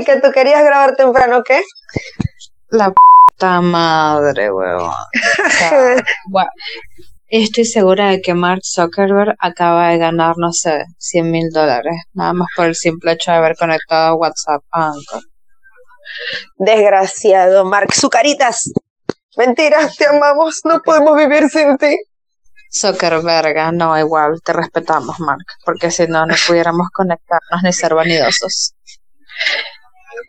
Que tú querías grabar temprano, ¿qué? La puta madre, huevón. estoy segura de que Mark Zuckerberg acaba de ganar, no sé, 100 mil dólares, nada más por el simple hecho de haber conectado WhatsApp a Anchor. Desgraciado, Mark Zucaritas. Mentira, te amamos, no podemos vivir sin ti. Zuckerberg, no, igual, te respetamos, Mark, porque si no, no pudiéramos conectarnos ni ser vanidosos.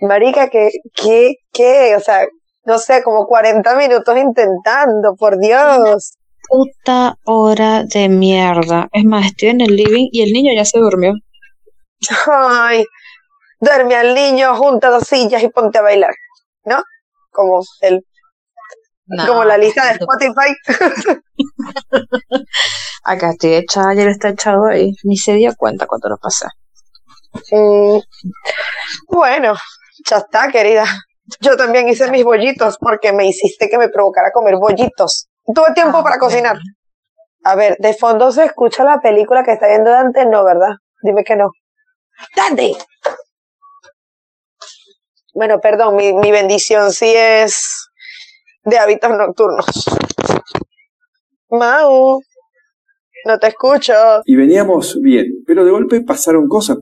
Marica, que, que, que, o sea, no sé, como 40 minutos intentando, por Dios. Puta hora de mierda. Es más, estoy en el living y el niño ya se durmió. Ay, duerme al niño, junta dos sillas y ponte a bailar, ¿no? Como el como la lista de Spotify. Acá estoy echada, ayer está echado ahí. Ni se dio cuenta cuando lo pasé. Mm, bueno, ya está, querida. Yo también hice mis bollitos porque me hiciste que me provocara comer bollitos. Tuve tiempo ah, para cocinar. A ver, de fondo se escucha la película que está viendo Dante, no, ¿verdad? Dime que no. ¡Dante! Bueno, perdón, mi, mi bendición sí es de hábitos nocturnos. Mau, no te escucho. Y veníamos bien, pero de golpe pasaron cosas.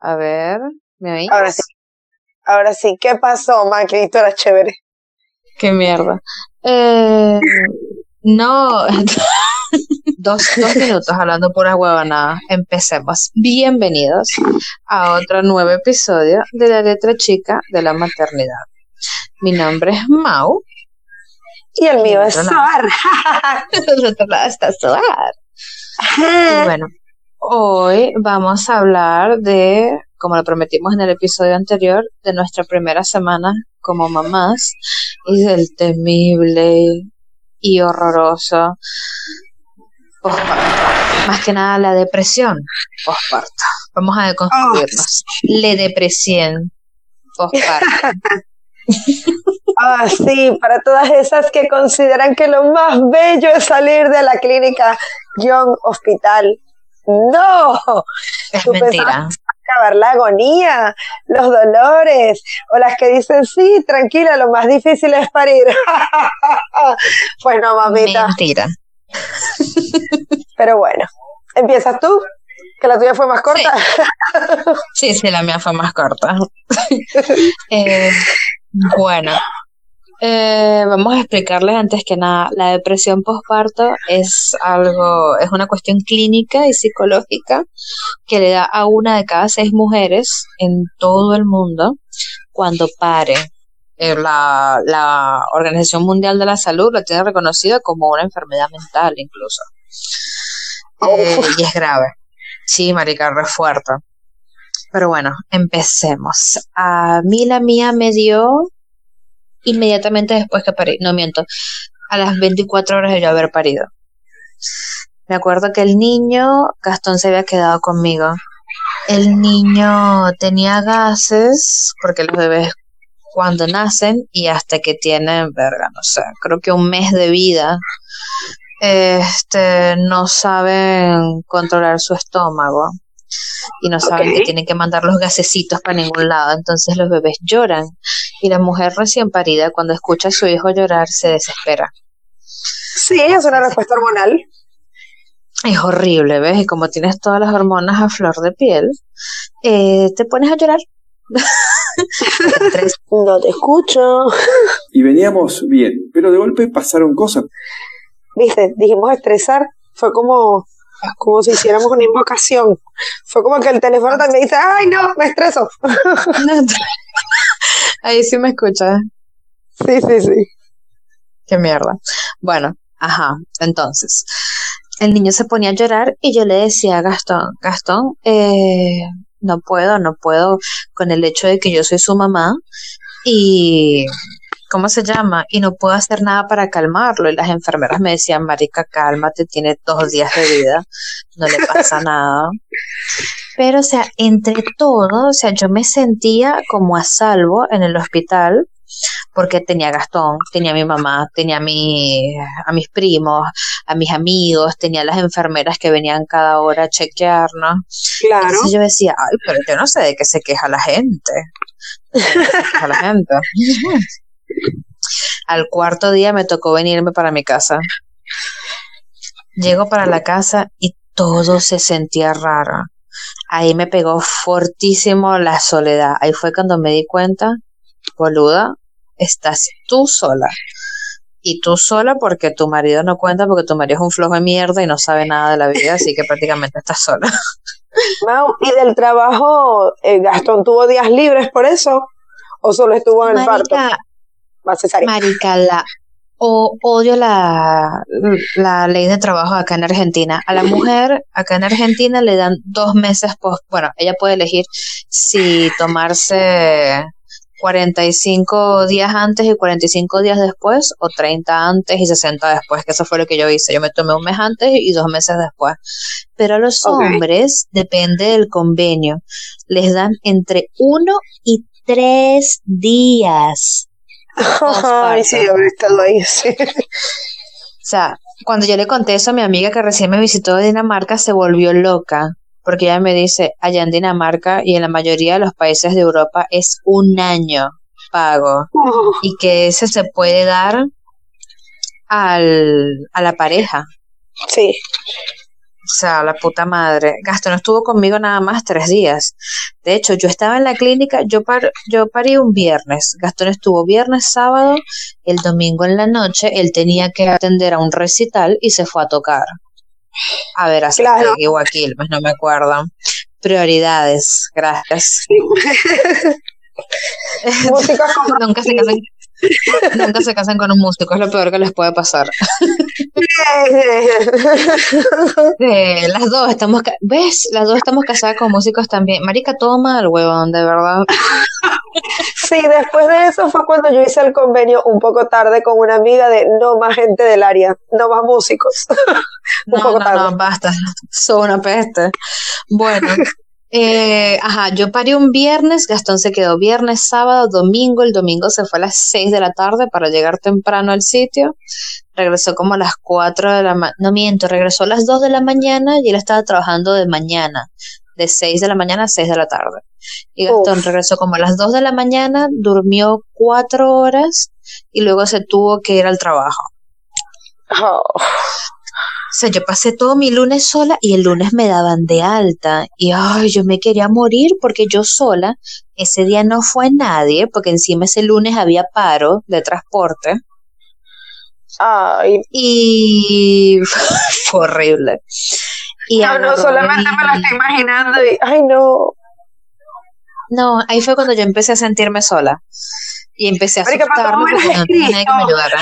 A ver, ¿me oís? Ahora sí. Ahora sí, ¿qué pasó, Macri? Tú eras chévere. Qué mierda. Eh, no, dos, dos minutos hablando pura huevonada. Empecemos. Bienvenidos a otro nuevo episodio de la letra chica de la maternidad. Mi nombre es Mau y el mío es Soar. el otro lado está Soar. Y bueno, hoy vamos a hablar de, como lo prometimos en el episodio anterior, de nuestra primera semana como mamás y del temible y horroroso posparto. Más que nada la depresión posparto. Vamos a deconstruirnos. Oh. La depresión. Ah, sí, para todas esas que consideran que lo más bello es salir de la clínica Young Hospital. No, es mentira. Acabar la agonía, los dolores, o las que dicen, sí, tranquila, lo más difícil es parir. pues no, mamita. Mentira. Pero bueno, ¿empiezas tú? ¿Que la tuya fue más corta? Sí, sí, la mía fue más corta. eh, bueno, eh, vamos a explicarles antes que nada, la depresión postparto es algo, es una cuestión clínica y psicológica que le da a una de cada seis mujeres en todo el mundo cuando pare. Eh, la, la Organización Mundial de la Salud lo tiene reconocido como una enfermedad mental incluso. Eh, y es grave. Sí, marica, re fuerte. Pero bueno, empecemos. A mí la mía me dio inmediatamente después que parí. No miento, a las 24 horas de yo haber parido. Me acuerdo que el niño, Gastón se había quedado conmigo. El niño tenía gases, porque los bebés cuando nacen y hasta que tienen, verga, no sé, creo que un mes de vida, este, no saben controlar su estómago y no saben que tienen que mandar los gasecitos para ningún lado, entonces los bebés lloran y la mujer recién parida cuando escucha a su hijo llorar se desespera. Sí, es una respuesta hormonal. Es horrible, ¿ves? Y como tienes todas las hormonas a flor de piel, eh, te pones a llorar. no te escucho. Y veníamos bien, pero de golpe pasaron cosas. Viste, dijimos estresar, fue como como si hiciéramos una invocación. Fue como que el teléfono también dice, ay no, me estreso. Ahí sí me escucha. Sí, sí, sí. Qué mierda. Bueno, ajá, entonces, el niño se ponía a llorar y yo le decía a Gastón, Gastón, eh, no puedo, no puedo con el hecho de que yo soy su mamá y ¿cómo se llama? Y no puedo hacer nada para calmarlo. Y las enfermeras me decían, Marica, cálmate, tiene dos días de vida, no le pasa nada. Pero, o sea, entre todo, o sea, yo me sentía como a salvo en el hospital, porque tenía Gastón, tenía a mi mamá, tenía a, mi, a mis primos, a mis amigos, tenía las enfermeras que venían cada hora a chequearnos. Claro. Entonces yo decía, ay, pero yo no sé de qué se queja la gente. ¿De qué se queja la gente? Al cuarto día me tocó venirme para mi casa. Llego para la casa y todo se sentía raro. Ahí me pegó fortísimo la soledad. Ahí fue cuando me di cuenta, boluda, estás tú sola. Y tú sola porque tu marido no cuenta, porque tu marido es un flojo de mierda y no sabe nada de la vida, así que prácticamente estás sola. Mau, ¿y del trabajo, eh, Gastón tuvo días libres por eso? ¿O solo estuvo en el parto? Marica, la, o, odio la, la ley de trabajo acá en Argentina. A la mujer acá en Argentina le dan dos meses, pos- bueno, ella puede elegir si tomarse 45 días antes y 45 días después o 30 antes y 60 después, que eso fue lo que yo hice. Yo me tomé un mes antes y dos meses después. Pero a los hombres, depende del convenio, les dan entre uno y tres días. Ay, sí, ahorita lo hice. O sea, cuando yo le conté eso a mi amiga que recién me visitó de Dinamarca, se volvió loca, porque ella me dice, allá en Dinamarca y en la mayoría de los países de Europa es un año pago y que ese se puede dar al, a la pareja. Sí. O sea, la puta madre. Gastón estuvo conmigo nada más tres días. De hecho, yo estaba en la clínica, yo, par, yo parí un viernes. Gastón estuvo viernes, sábado, el domingo en la noche, él tenía que atender a un recital y se fue a tocar. A ver, a Claro. O a Quilmes, no me acuerdo. Prioridades, gracias. Músicos con nunca se casan, nunca se casan con un músico, es lo peor que les puede pasar. Eh, las dos estamos, ¿ves? Las dos estamos casadas con músicos también. Marica, todo mal, huevón, de verdad. Sí, después de eso fue cuando yo hice el convenio un poco tarde con una amiga de no más gente del área, no más músicos. un No, poco no, tarde. no, basta. Son una peste. Bueno, eh, ajá, yo parí un viernes, Gastón se quedó viernes, sábado, domingo. El domingo se fue a las 6 de la tarde para llegar temprano al sitio. Regresó como a las 4 de la mañana. No miento, regresó a las 2 de la mañana y él estaba trabajando de mañana, de 6 de la mañana a 6 de la tarde. Y Gastón Uf. regresó como a las 2 de la mañana, durmió 4 horas y luego se tuvo que ir al trabajo. Oh, O sea, yo pasé todo mi lunes sola y el lunes me daban de alta. Y ay, yo me quería morir porque yo sola, ese día no fue nadie, porque encima ese lunes había paro de transporte. ay, Y fue horrible. Y no, no, solamente me lo estoy imaginando y, ay no. No, ahí fue cuando yo empecé a sentirme sola. Y empecé a asustarme porque no tenía nadie que me ayudara.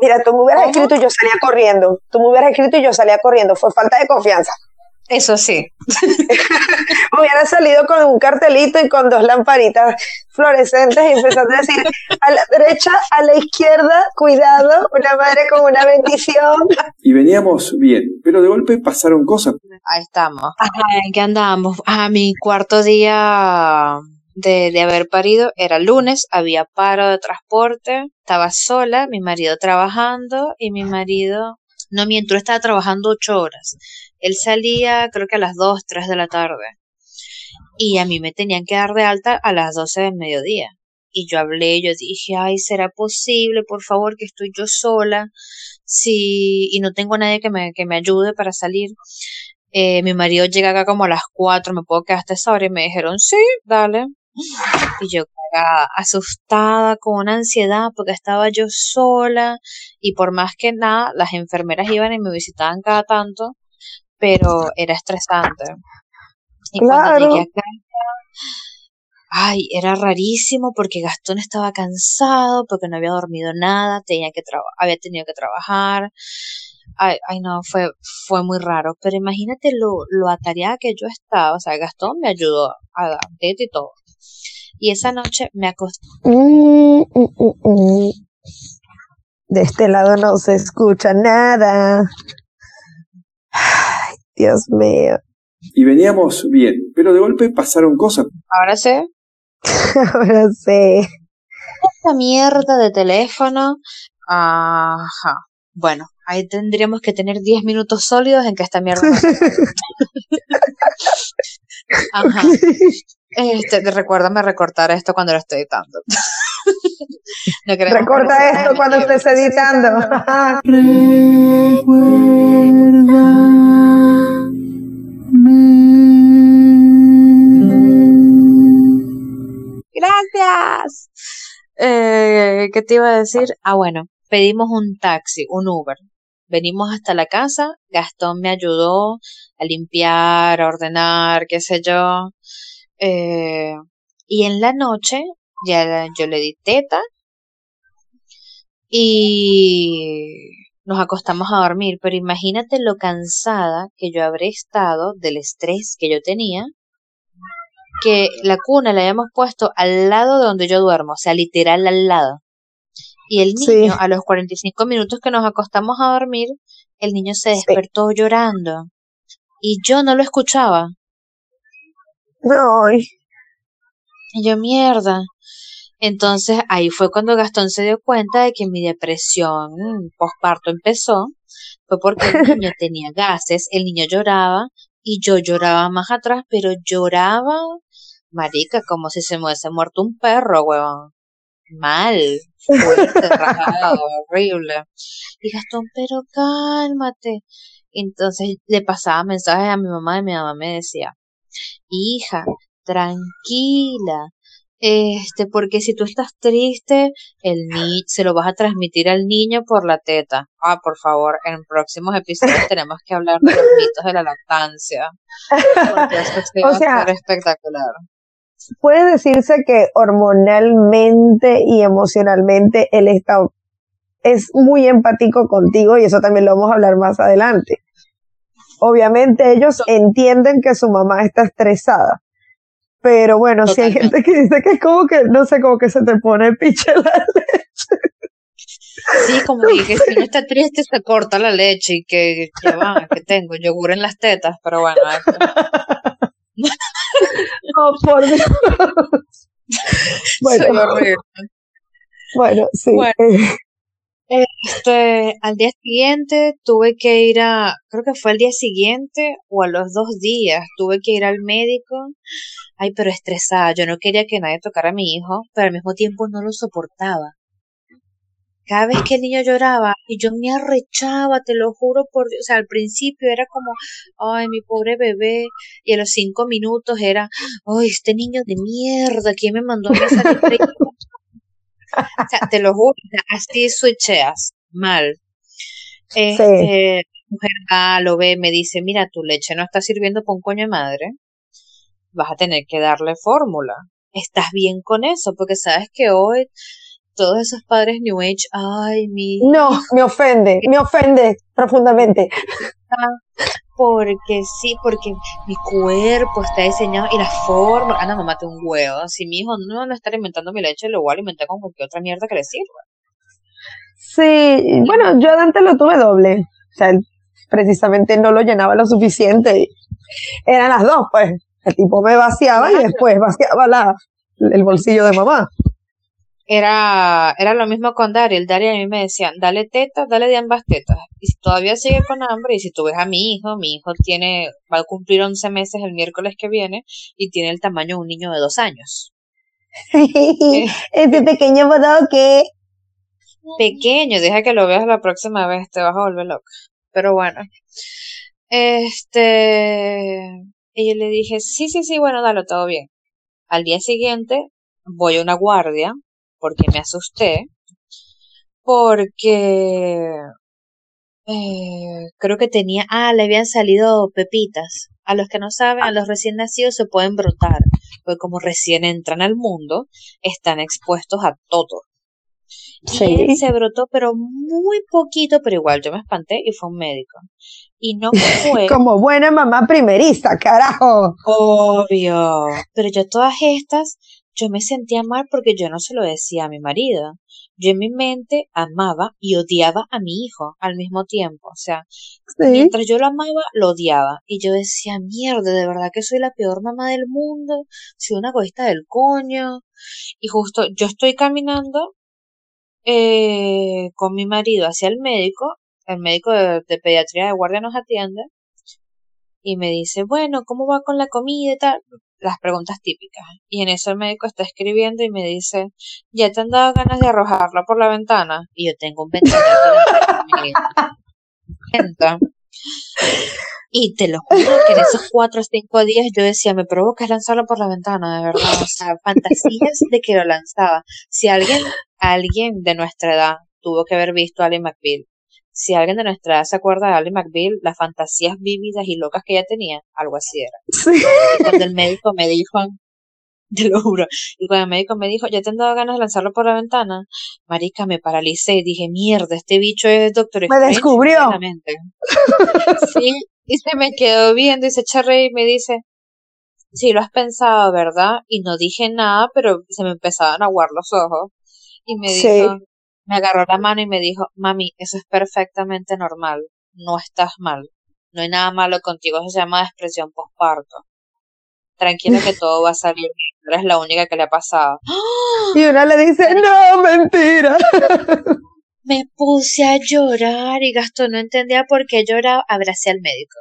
Mira, tú me hubieras ¿Cómo? escrito y yo salía corriendo. Tú me hubieras escrito y yo salía corriendo. Fue falta de confianza. Eso sí. Hubiera salido con un cartelito y con dos lamparitas fluorescentes y empezando a decir a la derecha, a la izquierda, cuidado, una madre con una bendición. Y veníamos bien, pero de golpe pasaron cosas. Ahí estamos. Ajá, ¿en qué andamos? A mi cuarto día de, de haber parido era lunes, había paro de transporte, estaba sola, mi marido trabajando y mi marido, no miento, él estaba trabajando ocho horas. Él salía creo que a las dos, tres de la tarde y a mí me tenían que dar de alta a las doce del mediodía. Y yo hablé, yo dije, ay, ¿será posible? Por favor, que estoy yo sola, sí, y no tengo a nadie que me, que me ayude para salir. Eh, mi marido llega acá como a las 4, me puedo quedar hasta esa hora y me dijeron, sí, dale. Y yo cagada, asustada, con una ansiedad, porque estaba yo sola y por más que nada, las enfermeras iban y me visitaban cada tanto, pero era estresante. Y cuando Claro. llegué acá, ay, era rarísimo porque Gastón estaba cansado, porque no había dormido nada, tenía que había tenido que trabajar. Ay, ay, no, fue, fue muy raro. Pero imagínate lo, lo atareada que yo estaba. O sea, Gastón me ayudó a dar y todo. Y esa noche me acosté. Mm, mm, mm. De este lado no se escucha nada. Ay, Dios mío. Y veníamos bien, pero de golpe pasaron cosas. Ahora sé. Ahora sé. esta mierda de teléfono. Ajá. Bueno, ahí tendríamos que tener 10 minutos sólidos en que esta mierda. Ajá. Este, recuérdame recortar esto cuando lo estoy editando. Recorta esto cuando estés editando. Gracias. Eh, ¿Qué te iba a decir? Ah, bueno, pedimos un taxi, un Uber. Venimos hasta la casa, Gastón me ayudó a limpiar, a ordenar, qué sé yo. Eh, y en la noche ya yo le di teta y nos acostamos a dormir, pero imagínate lo cansada que yo habré estado del estrés que yo tenía, que la cuna la habíamos puesto al lado de donde yo duermo, o sea, literal al lado. Y el niño, a los 45 minutos que nos acostamos a dormir, el niño se despertó llorando. Y yo no lo escuchaba. No. Y yo, mierda. Entonces ahí fue cuando Gastón se dio cuenta de que mi depresión posparto empezó. Fue porque el niño tenía gases, el niño lloraba y yo lloraba más atrás, pero lloraba, marica, como si se me hubiese muerto un perro, weón. Mal, fuerte, rajado, horrible. Y Gastón, pero cálmate. Entonces le pasaba mensajes a mi mamá y mi mamá me decía, hija, tranquila, este, porque si tú estás triste, el ni se lo vas a transmitir al niño por la teta. Ah, por favor, en próximos episodios tenemos que hablar de los mitos de la lactancia. Porque o sea, espectacular. Puede decirse que hormonalmente y emocionalmente él está es muy empático contigo y eso también lo vamos a hablar más adelante. Obviamente ellos entienden que su mamá está estresada, pero bueno, si hay gente que dice que es como que, no sé, como que se te pone piche la leche. Sí, como que, si no está triste se corta la leche y que ya va, que tengo yogur en las tetas, pero bueno. oh, por Dios. Bueno, bueno, sí. Eh. Este, al día siguiente tuve que ir a, creo que fue el día siguiente o a los dos días, tuve que ir al médico. Ay, pero estresada, yo no quería que nadie tocara a mi hijo, pero al mismo tiempo no lo soportaba. Cada vez que el niño lloraba y yo me arrechaba, te lo juro por Dios, o sea, al principio era como, ay, mi pobre bebé, y a los cinco minutos era, ay, este niño de mierda, ¿quién me mandó a salir o sea, te lo juro, así switcheas, mal. Este, mujer va, lo ve, me dice, mira, tu leche no está sirviendo un coño de madre, vas a tener que darle fórmula. ¿Estás bien con eso? Porque sabes que hoy todos esos padres New Age, ay, mi... No, me ofende, me ofende profundamente. Porque sí, porque mi cuerpo está diseñado y la forma. Ah, no, mamá, te un huevo. Si mi hijo no va a estar inventando mi leche, lo voy a alimentar con cualquier otra mierda que le sirva. Sí, bueno, yo antes lo tuve doble. O sea, precisamente no lo llenaba lo suficiente. Eran las dos, pues. El tipo me vaciaba y después vaciaba la, el bolsillo de mamá era, era lo mismo con Daryl. Daryl a mí me decían, dale tetas, dale de ambas tetas. Y si todavía sigue con hambre, y si tú ves a mi hijo, mi hijo tiene, va a cumplir 11 meses el miércoles que viene y tiene el tamaño de un niño de dos años. Ese pequeño botado que... Pequeño, deja que lo veas la próxima vez, te vas a volver loca. Pero bueno. Este... Y yo le dije, sí, sí, sí, bueno, dale, todo bien. Al día siguiente voy a una guardia porque me asusté, porque eh, creo que tenía, ah, le habían salido pepitas. A los que no saben, a los recién nacidos se pueden brotar, porque como recién entran al mundo, están expuestos a todo. Y él se brotó, pero muy poquito, pero igual yo me espanté y fue un médico. Y no fue. Como buena mamá primerista, carajo. Obvio. Pero yo todas estas yo me sentía mal porque yo no se lo decía a mi marido. yo en mi mente amaba y odiaba a mi hijo al mismo tiempo. O sea, mientras yo lo amaba, lo odiaba. Y yo decía, mierda, de verdad que soy la peor mamá del mundo, soy una egoísta del coño. Y justo yo estoy caminando eh, con mi marido hacia el médico, el médico de, de pediatría de guardia nos atiende, y me dice, bueno, ¿cómo va con la comida y tal? Las preguntas típicas. Y en eso el médico está escribiendo y me dice, ¿ya te han dado ganas de arrojarlo por la ventana? Y yo tengo un ventanal Y te lo juro que en esos cuatro o cinco días yo decía, me provoca lanzarlo por la ventana, de verdad. O sea, fantasías de que lo lanzaba. Si alguien, alguien de nuestra edad tuvo que haber visto a Ali McBeal si alguien de nuestra edad se acuerda de Ali McBeal, las fantasías vívidas y locas que ella tenía, algo así era. Sí. Cuando el médico me dijo, te lo juro, y cuando el médico me dijo, ya te han dado ganas de lanzarlo por la ventana, marica, me paralicé y dije, mierda, este bicho es doctor Me descubrió. Sí, y se me quedó viendo y se echa a y me dice, sí, lo has pensado, ¿verdad? Y no dije nada, pero se me empezaban a aguar los ojos. Y me dijo, me agarró la mano y me dijo, mami, eso es perfectamente normal, no estás mal, no hay nada malo contigo, eso se llama expresión postparto. Tranquila que todo va a salir bien, eres la única que le ha pasado. Y una le dice, no, mentira. Me puse a llorar y Gastón no entendía por qué lloraba, abracé al médico.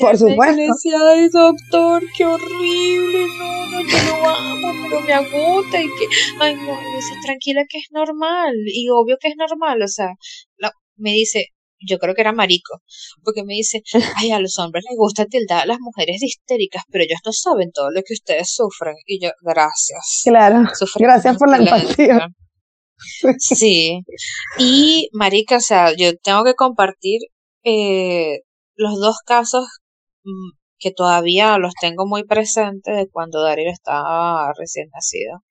Por supuesto. Ay doctor, qué horrible, no, no, yo lo amo, pero me agota y que, ay no, me dice, tranquila que es normal, y obvio que es normal, o sea, me dice, yo creo que era marico, porque me dice, ay, a los hombres les gusta tildar a las mujeres histéricas, pero ellos no saben todo lo que ustedes sufren, y yo, gracias. Claro, gracias por la empatía. Sí, y marica, o sea, yo tengo que compartir eh, los dos casos mm, que todavía los tengo muy presentes de cuando Darío estaba recién nacido.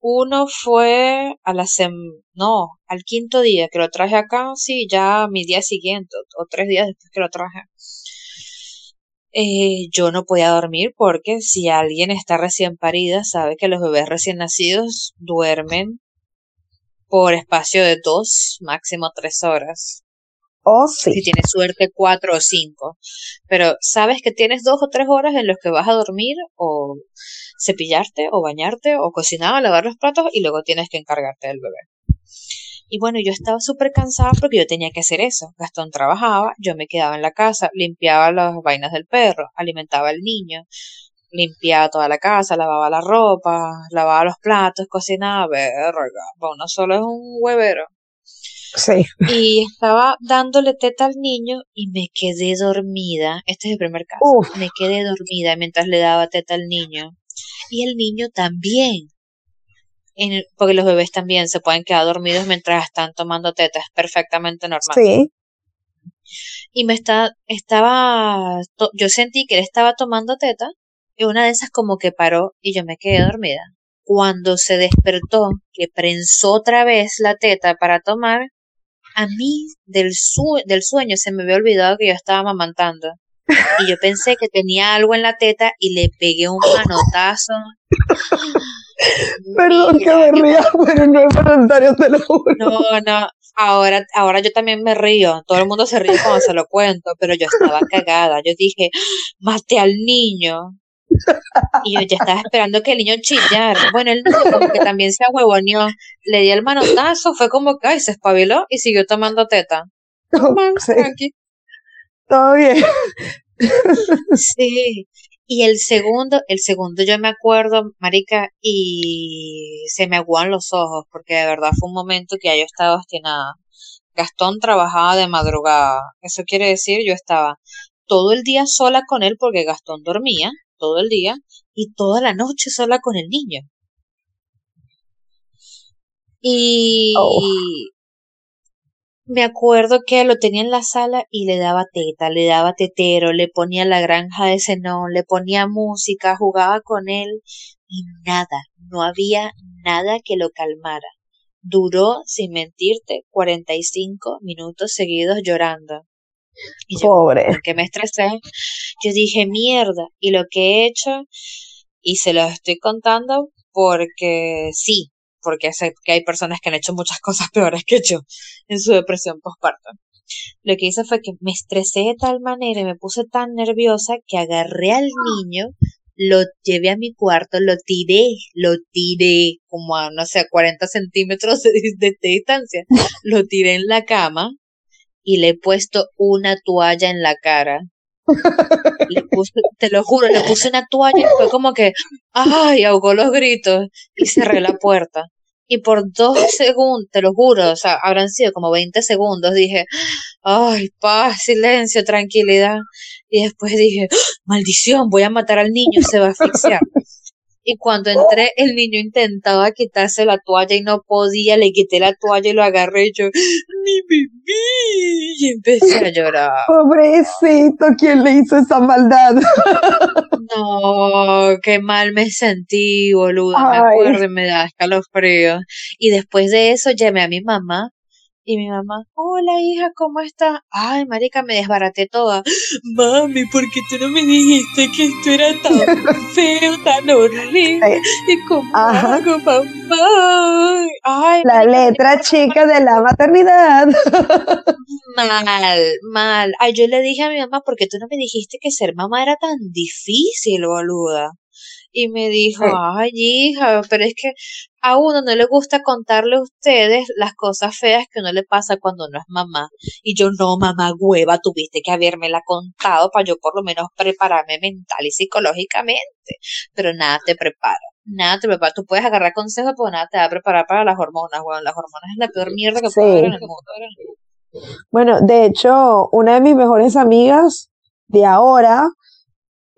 Uno fue a la sem no, al quinto día que lo traje acá, sí, ya mi día siguiente o tres días después que lo traje. Eh, yo no podía dormir porque si alguien está recién parida sabe que los bebés recién nacidos duermen por espacio de dos, máximo tres horas. Si tienes suerte, cuatro o cinco. Pero sabes que tienes dos o tres horas en los que vas a dormir o cepillarte o bañarte o cocinar o lavar los platos y luego tienes que encargarte del bebé. Y bueno, yo estaba súper cansada porque yo tenía que hacer eso. Gastón trabajaba, yo me quedaba en la casa, limpiaba las vainas del perro, alimentaba al niño, limpiaba toda la casa, lavaba la ropa, lavaba los platos, cocinaba, verga. Bueno, solo es un huevero. Y estaba dándole teta al niño y me quedé dormida. Este es el primer caso. Me quedé dormida mientras le daba teta al niño. Y el niño también. En porque los bebés también se pueden quedar dormidos mientras están tomando teta. Es perfectamente normal. Sí. Y me está, estaba, yo sentí que él estaba tomando teta y una de esas como que paró y yo me quedé dormida. Cuando se despertó, que prensó otra vez la teta para tomar, a mí del, del sueño se me había olvidado que yo estaba amamantando. Y yo pensé que tenía algo en la teta y le pegué un manotazo. Perdón que me ría, pero no es voluntario, te lo juro. No, no. Ahora, ahora yo también me río. Todo el mundo se ríe cuando se lo cuento, pero yo estaba cagada. Yo dije, maté al niño. Y yo ya estaba esperando que el niño chillara. Bueno, el niño como que también se ahuevoneó. Le di el manotazo, fue como que se espabiló y siguió tomando teta. Todo bien. Sí. Y el segundo, el segundo yo me acuerdo, marica, y se me aguan los ojos, porque de verdad fue un momento que yo estaba obstinada. Gastón trabajaba de madrugada. Eso quiere decir, yo estaba todo el día sola con él porque Gastón dormía todo el día y toda la noche sola con el niño. Y oh. me acuerdo que lo tenía en la sala y le daba teta, le daba tetero, le ponía la granja de cenón, le ponía música, jugaba con él y nada, no había nada que lo calmara. Duró, sin mentirte, 45 minutos seguidos llorando. Y Pobre. porque me estresé, yo dije mierda. Y lo que he hecho, y se lo estoy contando porque sí, porque sé que hay personas que han hecho muchas cosas peores que yo en su depresión postparto. Lo que hice fue que me estresé de tal manera y me puse tan nerviosa que agarré al niño, lo llevé a mi cuarto, lo tiré, lo tiré como a, no sé, a 40 centímetros de, de distancia, lo tiré en la cama y le he puesto una toalla en la cara le puse, te lo juro, le puse una toalla y fue como que, ay, ahogó los gritos y cerré la puerta. Y por dos segundos, te lo juro, o sea, habrán sido como 20 segundos, dije, ay, paz, silencio, tranquilidad. Y después dije, maldición, voy a matar al niño, se va a asfixiar. Y cuando entré, el niño intentaba quitarse la toalla y no podía, le quité la toalla y lo agarré y yo, mi bebé, y empecé a llorar. Pobrecito, ¿quién le hizo esa maldad? No, qué mal me sentí, boluda, me acuerdo y me da escalofríos. Y después de eso llamé a mi mamá y mi mamá, hola hija, ¿cómo estás? Ay, marica, me desbaraté toda. Mami, ¿por qué tú no me dijiste que esto era tan feo, tan horrible? ¿Y cómo hago, mamá? Ay, la letra chica de la maternidad. Mal, mal. Ay, yo le dije a mi mamá, ¿por qué tú no me dijiste que ser mamá era tan difícil, boluda? Y me dijo, ay hija, pero es que a uno no le gusta contarle a ustedes las cosas feas que uno le pasa cuando no es mamá. Y yo, no, mamá hueva, tuviste que habérmela contado para yo por lo menos prepararme mental y psicológicamente. Pero nada te prepara. Nada te prepara. Tú puedes agarrar consejos, pero nada te va a preparar para las hormonas, weón. Las hormonas es la peor mierda que puede haber en el mundo. Bueno, de hecho, una de mis mejores amigas de ahora,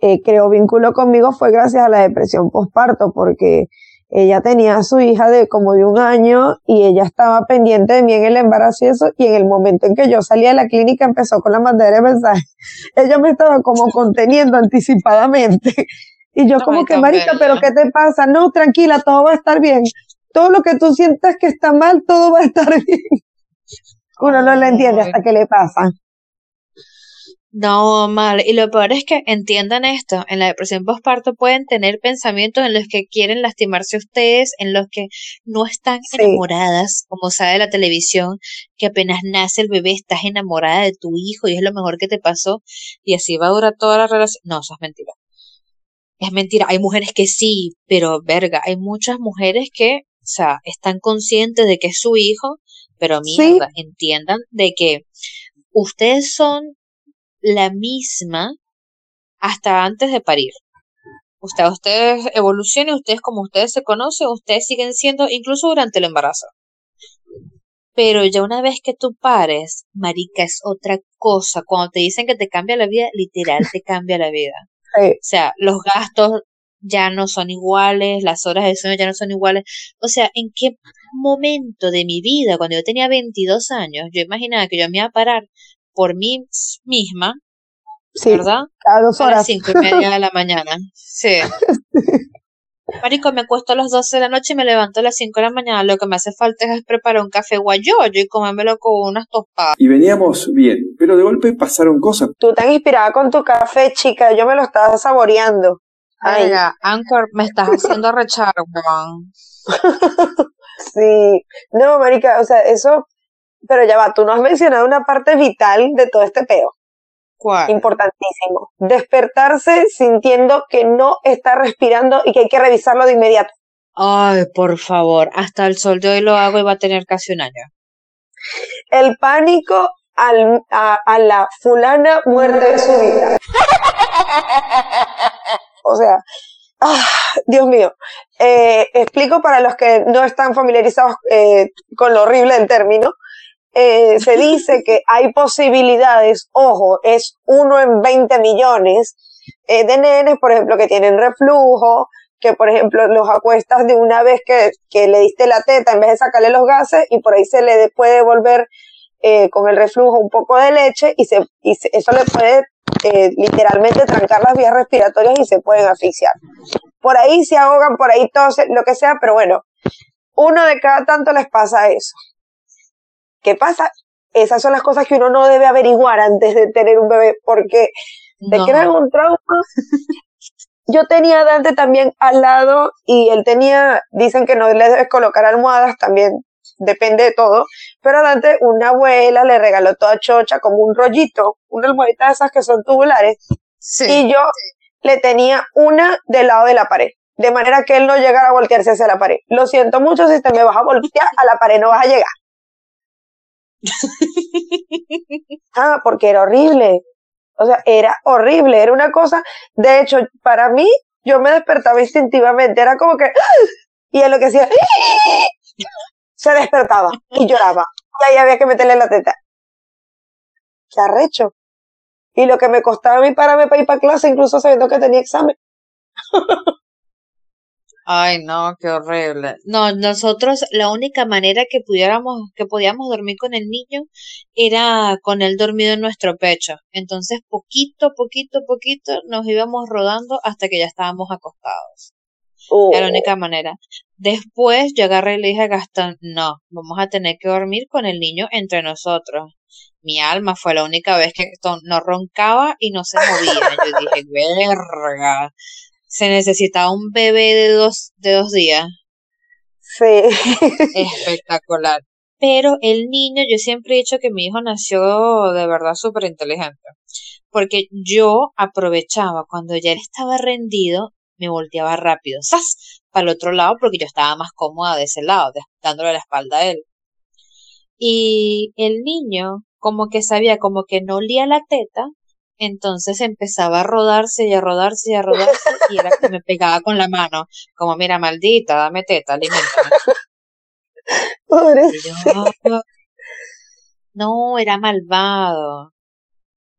eh, creó vínculo conmigo fue gracias a la depresión postparto, porque ella tenía a su hija de como de un año y ella estaba pendiente de mí en el embarazo y eso, y en el momento en que yo salía de la clínica empezó con la bandera de mensaje. Ella me estaba como conteniendo anticipadamente. Y yo como que, marica, pero ¿qué te pasa? No, tranquila, todo va a estar bien. Todo lo que tú sientas que está mal, todo va a estar bien. Uno no lo entiende hasta que le pasa. No, mal. Y lo peor es que entiendan esto, en la depresión postparto pueden tener pensamientos en los que quieren lastimarse ustedes, en los que no están enamoradas, como sabe la televisión, que apenas nace el bebé estás enamorada de tu hijo y es lo mejor que te pasó y así va a durar toda la relación. No, eso es mentira. Es mentira. Hay mujeres que sí, pero verga, hay muchas mujeres que, o sea, están conscientes de que es su hijo, pero mierda, entiendan de que ustedes son la misma hasta antes de parir. Usted, ustedes evolucionen, ustedes como ustedes se conocen, ustedes siguen siendo incluso durante el embarazo. Pero ya una vez que tú pares, marica, es otra cosa. Cuando te dicen que te cambia la vida, literal te cambia la vida. O sea, los gastos ya no son iguales, las horas de sueño ya no son iguales. O sea, ¿en qué momento de mi vida, cuando yo tenía 22 años, yo imaginaba que yo me iba a parar por mí misma, ¿verdad? A dos horas. A las cinco y media de la mañana. Sí. Marico, me acuesto a las 12 de la noche y me levanto a las 5 de la mañana. Lo que me hace falta es preparar un café guayoyo y comérmelo con unas tostadas. Y veníamos bien, pero de golpe pasaron cosas. Tú tan inspirada con tu café, chica, yo me lo estaba saboreando. Ay, Anchor, me estás haciendo rechar, weón. sí, no, marica, o sea, eso pero ya va, tú no has mencionado una parte vital de todo este peo. ¿Cuál? Importantísimo. Despertarse sintiendo que no está respirando y que hay que revisarlo de inmediato. Ay, por favor, hasta el sol de hoy lo hago y va a tener casi un año. El pánico al, a, la fulana muerte de su vida. O sea, ah, Dios mío. Eh, explico para los que no están familiarizados eh, con lo horrible del término. Eh, se dice que hay posibilidades, ojo, es uno en 20 millones eh, de nenes, por ejemplo, que tienen reflujo, que por ejemplo los acuestas de una vez que, le diste la teta en vez de sacarle los gases y por ahí se le puede devolver eh, con el reflujo un poco de leche y, se, eso le puede literalmente trancar las vías respiratorias y se pueden asfixiar. Por ahí se ahogan, por ahí todo, lo que sea, pero bueno, uno de cada tanto les pasa eso. ¿Qué pasa? Esas son las cosas que uno no debe averiguar antes de tener un bebé, porque te crean un trauma. yo tenía a Dante también al lado y él tenía, dicen que no le debes colocar almohadas, también depende de todo, pero a Dante una abuela le regaló toda chocha como un rollito, una almohadita de esas que son tubulares, y yo le tenía una del lado de la pared, de manera que él no llegara a voltearse hacia la pared. Lo siento mucho si te me vas a voltear, a la pared no vas a llegar. ah, porque era horrible. O sea, era horrible, era una cosa, de hecho, para mí, yo me despertaba instintivamente, era como que, y él lo que hacía, se despertaba y lloraba, y ahí había que meterle la teta. Qué arrecho. Y lo que me costaba a mí pararme para ir para clase, incluso sabiendo que tenía examen. Ay, no, qué horrible. No, nosotros la única manera que pudiéramos, que podíamos dormir con el niño era con él dormido en nuestro pecho. Entonces, poquito, poquito, poquito nos íbamos rodando hasta que ya estábamos acostados. Era la oh. única manera. Después yo agarré y le dije a Gastón, no, vamos a tener que dormir con el niño entre nosotros. Mi alma fue la única vez que Gastón no roncaba y no se movía. Yo dije, verga se necesitaba un bebé de dos, de dos días. Sí. Espectacular. Pero el niño, yo siempre he dicho que mi hijo nació de verdad súper inteligente. Porque yo aprovechaba cuando ya él estaba rendido, me volteaba rápido, ¡zas! Para el otro lado, porque yo estaba más cómoda de ese lado, dándole la espalda a él. Y el niño, como que sabía, como que no olía la teta, entonces empezaba a rodarse y a rodarse y a rodarse y era que me pegaba con la mano, como mira, maldita, dame teta, alimentame. no, era malvado.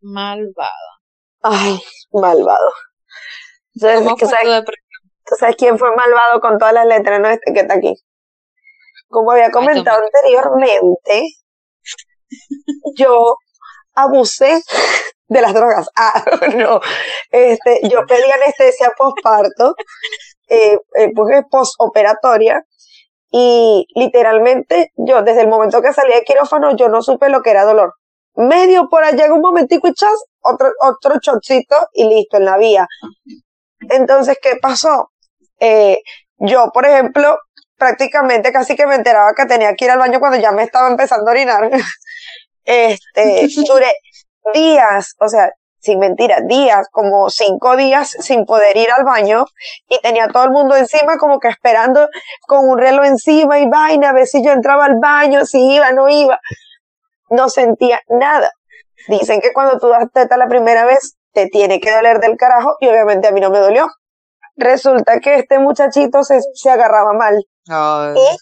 Malvado. Ay, malvado. ¿Sabes, ¿Tú sabes quién fue malvado con todas las letras, no? Este que está aquí. Como había comentado anteriormente, yo abusé de las drogas. Ah, no. Este, yo pedí anestesia postparto, eh, eh, pues postoperatoria, y literalmente yo, desde el momento que salí de quirófano, yo no supe lo que era dolor. Medio por allá, un momentico y chas, otro, otro chocito y listo, en la vía. Entonces, ¿qué pasó? Eh, yo, por ejemplo, prácticamente casi que me enteraba que tenía que ir al baño cuando ya me estaba empezando a orinar. Este, duré días, o sea, sin mentira, días, como cinco días sin poder ir al baño y tenía todo el mundo encima como que esperando con un reloj encima y vaina a ver si yo entraba al baño, si iba, no iba. No sentía nada. Dicen que cuando tú das teta la primera vez te tiene que doler del carajo y obviamente a mí no me dolió. Resulta que este muchachito se, se agarraba mal. Y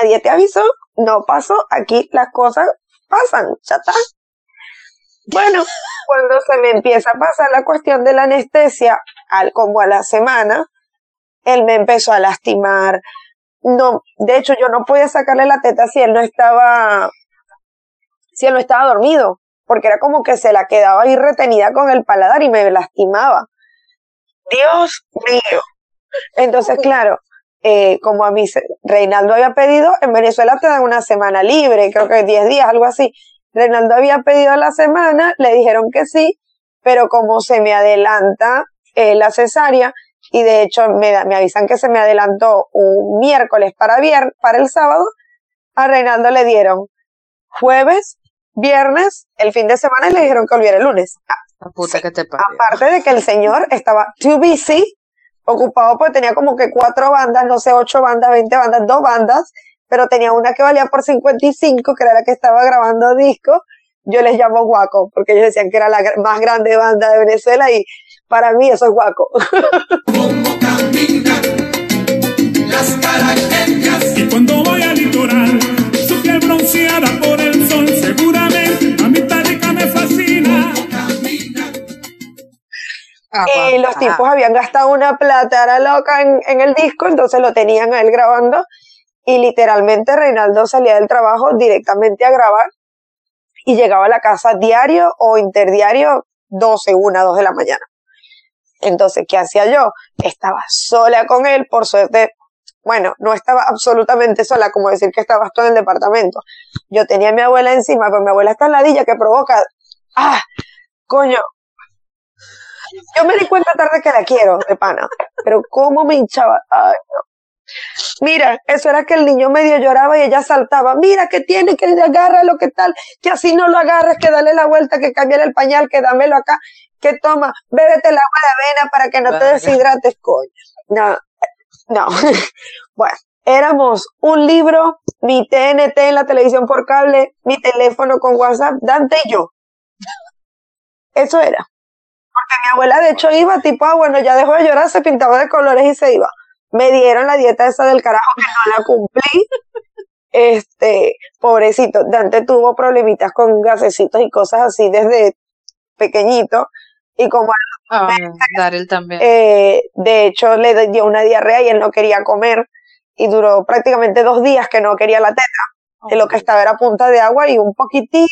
nadie te avisó, no pasó, aquí las cosas pasan, ya está. Bueno, cuando se me empieza a pasar la cuestión de la anestesia, al, como a la semana, él me empezó a lastimar. No, de hecho yo no podía sacarle la teta si él no estaba, si él no estaba dormido, porque era como que se la quedaba ahí retenida con el paladar y me lastimaba. Dios mío. Entonces, claro, eh, como a mí Reinaldo había pedido, en Venezuela te dan una semana libre, creo que 10 días, algo así. Reinaldo había pedido la semana, le dijeron que sí, pero como se me adelanta eh, la cesárea, y de hecho me, me, avisan que se me adelantó un miércoles para, vier, para el sábado, a Reinaldo le dieron jueves, viernes, el fin de semana y le dijeron que volviera el lunes. Aparte de que el señor estaba too busy, ocupado porque tenía como que cuatro bandas, no sé, ocho bandas, veinte bandas, dos bandas, pero tenía una que valía por 55, que era la que estaba grabando disco. Yo les llamo guaco, porque ellos decían que era la más grande banda de Venezuela y para mí eso es guaco. las y cuando voy al litoral, su piel bronceada por el sol, seguramente a mi tárica me fascina. y los tipos habían gastado una plata, era loca en, en el disco, entonces lo tenían a él grabando y literalmente Reinaldo salía del trabajo directamente a grabar y llegaba a la casa diario o interdiario 12, 1, 2 de la mañana. Entonces, ¿qué hacía yo? Estaba sola con él, por suerte, bueno, no estaba absolutamente sola, como decir que estaba todo en el departamento. Yo tenía a mi abuela encima, pero mi abuela está en ladilla que provoca, ah, coño, Yo me di cuenta tarde que la quiero, de pana. Pero cómo me hinchaba. Ay, no. Mira, eso era que el niño medio lloraba y ella saltaba. Mira, que tiene, que agarra lo que tal, que así no lo agarres, que dale la vuelta, que cambie el pañal, que dámelo acá, que toma, bébete el agua de avena para que no te deshidrates, coño. No, no. bueno, éramos un libro, mi TNT en la televisión por cable, mi teléfono con WhatsApp, Dante y yo. Eso era. Porque mi abuela de hecho iba tipo, ah, bueno, ya dejó de llorar, se pintaba de colores y se iba. Me dieron la dieta esa del carajo que no la cumplí. Este, pobrecito, Dante tuvo problemitas con gasecitos y cosas así desde pequeñito. Y como ah, también. Eh, de hecho, le dio una diarrea y él no quería comer. Y duró prácticamente dos días que no quería la teta. Que lo que estaba era punta de agua y un poquitito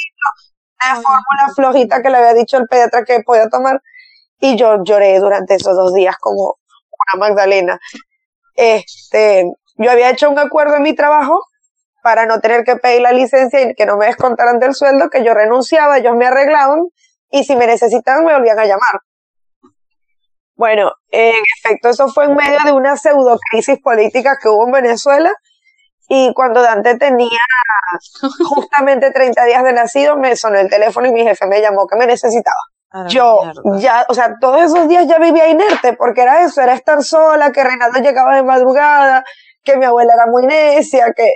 de fórmula flojita que le había dicho el pediatra que podía tomar. Y yo lloré durante esos dos días como una Magdalena. Este, yo había hecho un acuerdo en mi trabajo para no tener que pedir la licencia y que no me descontaran del sueldo, que yo renunciaba, ellos me arreglaban y si me necesitaban me volvían a llamar. Bueno, en efecto, eso fue en medio de una pseudo crisis política que hubo en Venezuela y cuando Dante tenía justamente 30 días de nacido, me sonó el teléfono y mi jefe me llamó que me necesitaba. Yo ya, o sea, todos esos días ya vivía inerte porque era eso, era estar sola, que Reinaldo llegaba de madrugada, que mi abuela era muy necia, que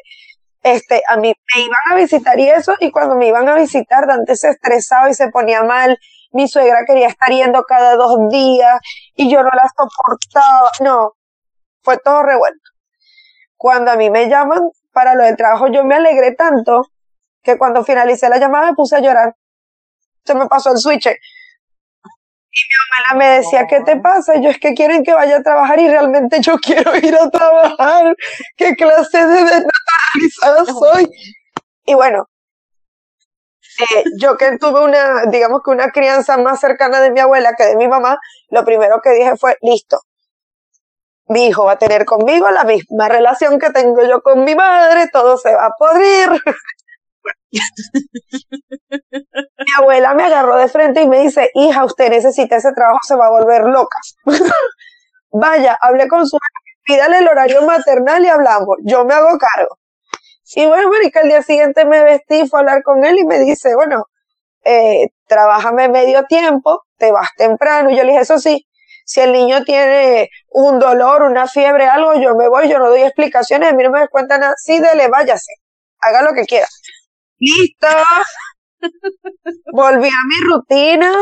este, a mí me iban a visitar y eso, y cuando me iban a visitar, Dante se estresaba y se ponía mal, mi suegra quería estar yendo cada dos días y yo no la soportaba, no, fue todo revuelto. Cuando a mí me llaman para lo del trabajo, yo me alegré tanto que cuando finalicé la llamada me puse a llorar. Se me pasó el switch. Y mi abuela me decía, ¿qué te pasa? yo es que quieren que vaya a trabajar y realmente yo quiero ir a trabajar. ¿Qué clase de desnaturalizada soy? Y bueno, eh, yo que tuve una, digamos que una crianza más cercana de mi abuela que de mi mamá, lo primero que dije fue, listo, mi hijo va a tener conmigo la misma relación que tengo yo con mi madre, todo se va a podrir. mi abuela me agarró de frente y me dice, hija, usted necesita ese trabajo, se va a volver loca. Vaya, hablé con su pídale el horario maternal y hablamos, yo me hago cargo. Y bueno, Marica, el día siguiente me vestí, fue a hablar con él y me dice, bueno, eh, trabájame medio tiempo, te vas temprano. Y yo le dije, eso sí, si el niño tiene un dolor, una fiebre, algo, yo me voy, yo no doy explicaciones, a mí no me cuenta nada. Sí, dele, váyase, haga lo que quiera. Listo. Volví a mi rutina,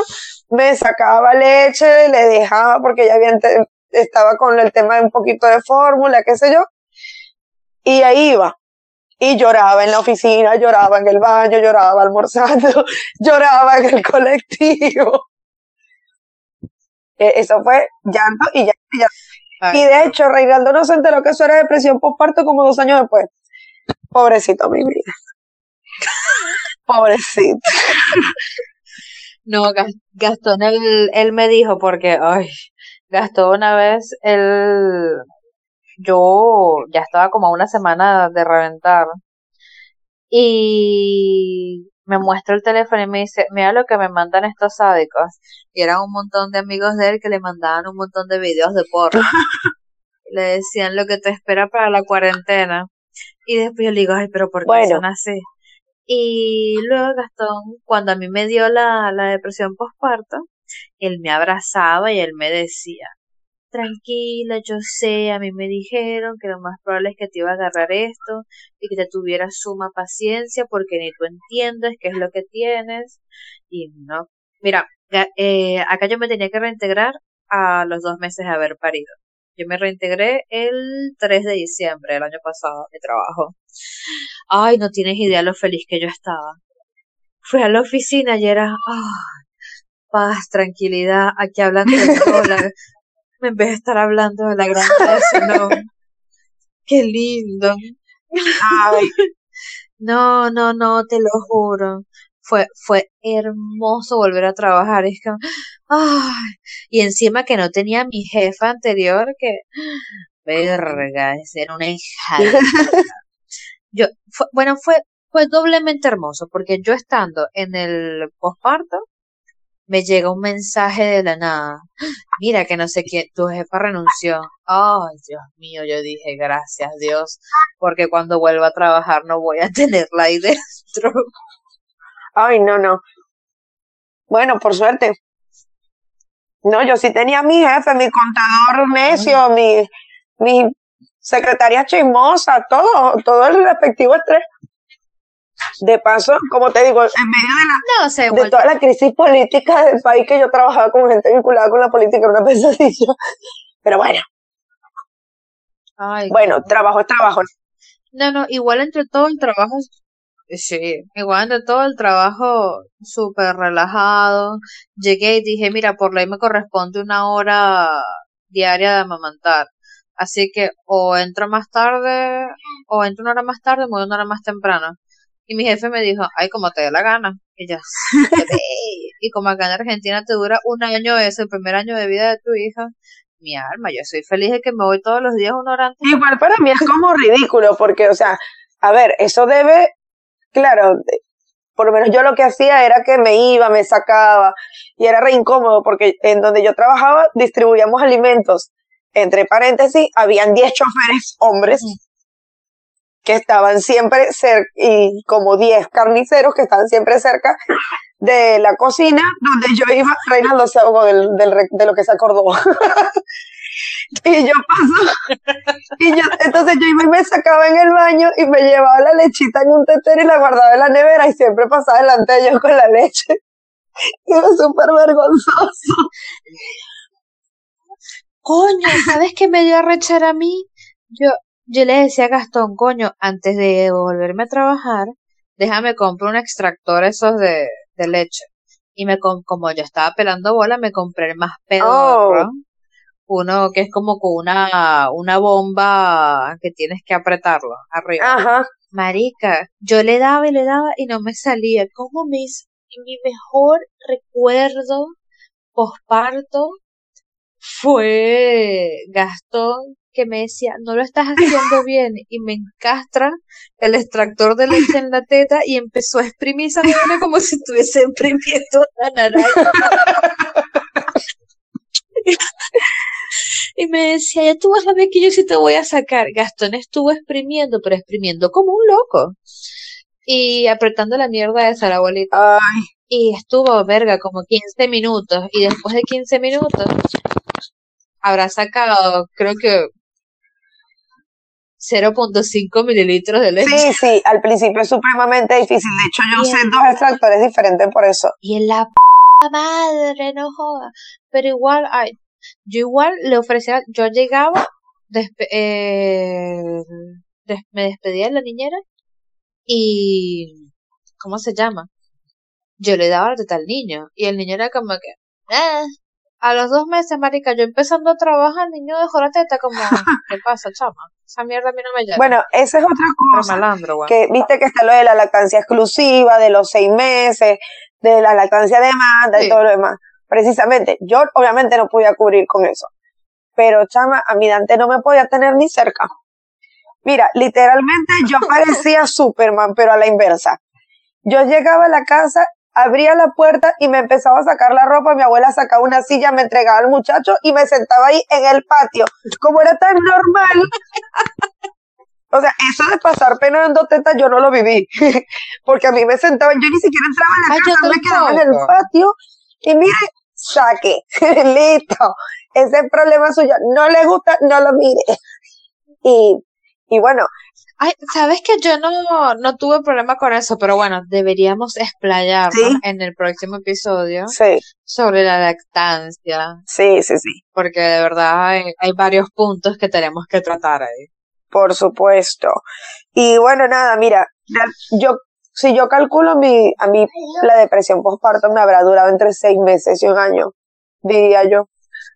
me sacaba leche, le dejaba porque ya había estaba con el tema de un poquito de fórmula, qué sé yo. Y ahí iba. Y lloraba en la oficina, lloraba en el baño, lloraba almorzando, lloraba en el colectivo. E, eso fue llanto y llanto y llanto. Y de hecho, Reinaldo no se enteró que eso era depresión postparto como dos años después. Pobrecito, mi vida. Pobrecito. No, Gastón, él, él me dijo porque, ay, Gastón una vez, él, yo ya estaba como una semana de reventar y me muestra el teléfono y me dice, mira lo que me mandan estos sádicos. Y eran un montón de amigos de él que le mandaban un montón de videos de porno. le decían lo que te espera para la cuarentena. Y después yo le digo, ay, pero ¿por qué son así? Y luego Gastón, cuando a mí me dio la, la depresión postparto, él me abrazaba y él me decía, tranquila, yo sé, a mí me dijeron que lo más probable es que te iba a agarrar esto y que te tuvieras suma paciencia porque ni tú entiendes qué es lo que tienes. Y no, mira, eh, acá yo me tenía que reintegrar a los dos meses de haber parido. Yo me reintegré el 3 de diciembre del año pasado de trabajo. Ay, no tienes idea lo feliz que yo estaba. Fui a la oficina y era, paz, tranquilidad, aquí hablando de dólar, en vez de estar hablando de la granja de Qué lindo. Ay. No, no, no, te lo juro. Fue, fue hermoso volver a trabajar. Es que, ay. Y encima que no tenía mi jefa anterior que, verga, era una hija. Yo, bueno, fue, fue doblemente hermoso porque yo estando en el posparto, me llega un mensaje de la nada. Mira que no sé quién, tu jefa renunció. Ay, Dios mío, yo dije, gracias Dios, porque cuando vuelva a trabajar no voy a tenerla ahí dentro. Ay, no, no. Bueno, por suerte. No, yo sí tenía mi jefe, mi contador necio, mi, mi secretaria chismosa, todo, todo el respectivo estrés. De paso, como te digo, en medio de la, No sé, de toda la crisis política del país que yo trabajaba con gente vinculada con la política, era una pesadilla. Pero bueno, Ay, bueno, trabajo es trabajo. No, no, igual entre todo el trabajo, sí, igual entre todo el trabajo súper relajado. Llegué y dije, mira, por ley me corresponde una hora diaria de amamantar. Así que o entro más tarde, o entro una hora más tarde, me voy una hora más temprano. Y mi jefe me dijo, ay, como te dé la gana. Y "Sí". y como acá en Argentina te dura un año eso, el primer año de vida de tu hija, mi alma, yo soy feliz de que me voy todos los días una hora antes. Igual para mí es como ridículo, porque, o sea, a ver, eso debe, claro, de- por lo menos yo lo que hacía era que me iba, me sacaba, y era re incómodo, porque en donde yo trabajaba distribuíamos alimentos. Entre paréntesis, habían 10 choferes hombres que estaban siempre cerca, y como 10 carniceros que estaban siempre cerca de la cocina, donde yo iba, Reinaldo se ahogó del, de lo que se acordó. y yo paso, y yo, entonces yo iba y me sacaba en el baño y me llevaba la lechita en un tetero y la guardaba en la nevera y siempre pasaba delante de ellos con la leche. Era súper vergonzoso. Coño, ¿sabes qué me dio a rechar a mí? Yo, yo le decía a Gastón, coño, antes de volverme a trabajar, déjame comprar un extractor esos de, de leche. Y me com- como yo estaba pelando bola, me compré el más pedorro. Uno que es como con una, una bomba que tienes que apretarlo arriba. Ajá. Marica, yo le daba y le daba y no me salía. ¿Cómo me hizo? Y mi mejor recuerdo posparto fue Gastón que me decía, no lo estás haciendo bien y me encastra el extractor de leche en la teta y empezó a exprimir esa como si estuviese exprimiendo una naranja. Y me decía, ya tú vas a ver que yo sí te voy a sacar. Gastón estuvo exprimiendo, pero exprimiendo como un loco. Y apretando la mierda esa, la. Ay, Y estuvo, verga, como 15 minutos. Y después de 15 minutos, habrá sacado, creo que 0.5 mililitros de leche. sí, sí, al principio es supremamente difícil. De hecho, yo usé dos extractores diferentes por eso. Y en la p madre, no joda. Pero igual, ay, yo igual le ofrecía, yo llegaba, despe- eh, me despedía de la niñera y, ¿cómo se llama? Yo le daba la teta al niño y el niño era como que, eh. A los dos meses, marica, yo empezando a trabajar, el niño dejó la teta como, ¿qué pasa, chama? Esa mierda a mí no me llama. Bueno, esa es otra cosa. malandro, que viste que está lo de la lactancia exclusiva, de los seis meses, de la lactancia de demanda y todo lo demás. Precisamente, yo obviamente no podía cubrir con eso. Pero chama, a mi Dante no me podía tener ni cerca. Mira, literalmente yo parecía Superman, pero a la inversa. Yo llegaba a la casa, abría la puerta y me empezaba a sacar la ropa, mi abuela sacaba una silla, me entregaba al muchacho y me sentaba ahí en el patio. Como era tan normal, o sea, eso de pasar pena dando tetas yo no lo viví. Porque a mí me sentaban, yo ni siquiera entraba en la Ay, casa, me quedaba en el patio y mire, saque, listo. Ese es problema suyo. No le gusta, no lo mire. Y, y bueno, Ay, sabes que yo no, no tuve problema con eso, pero bueno, deberíamos explayarnos Sí. en el próximo episodio sí, sobre la lactancia, sí, sí, sí, porque de verdad hay, hay varios puntos que tenemos que tratar ahí. por supuesto. Y bueno, nada, mira, yo, si yo calculo mi, a mí la depresión postparto me habrá durado entre seis meses y un año, diría yo,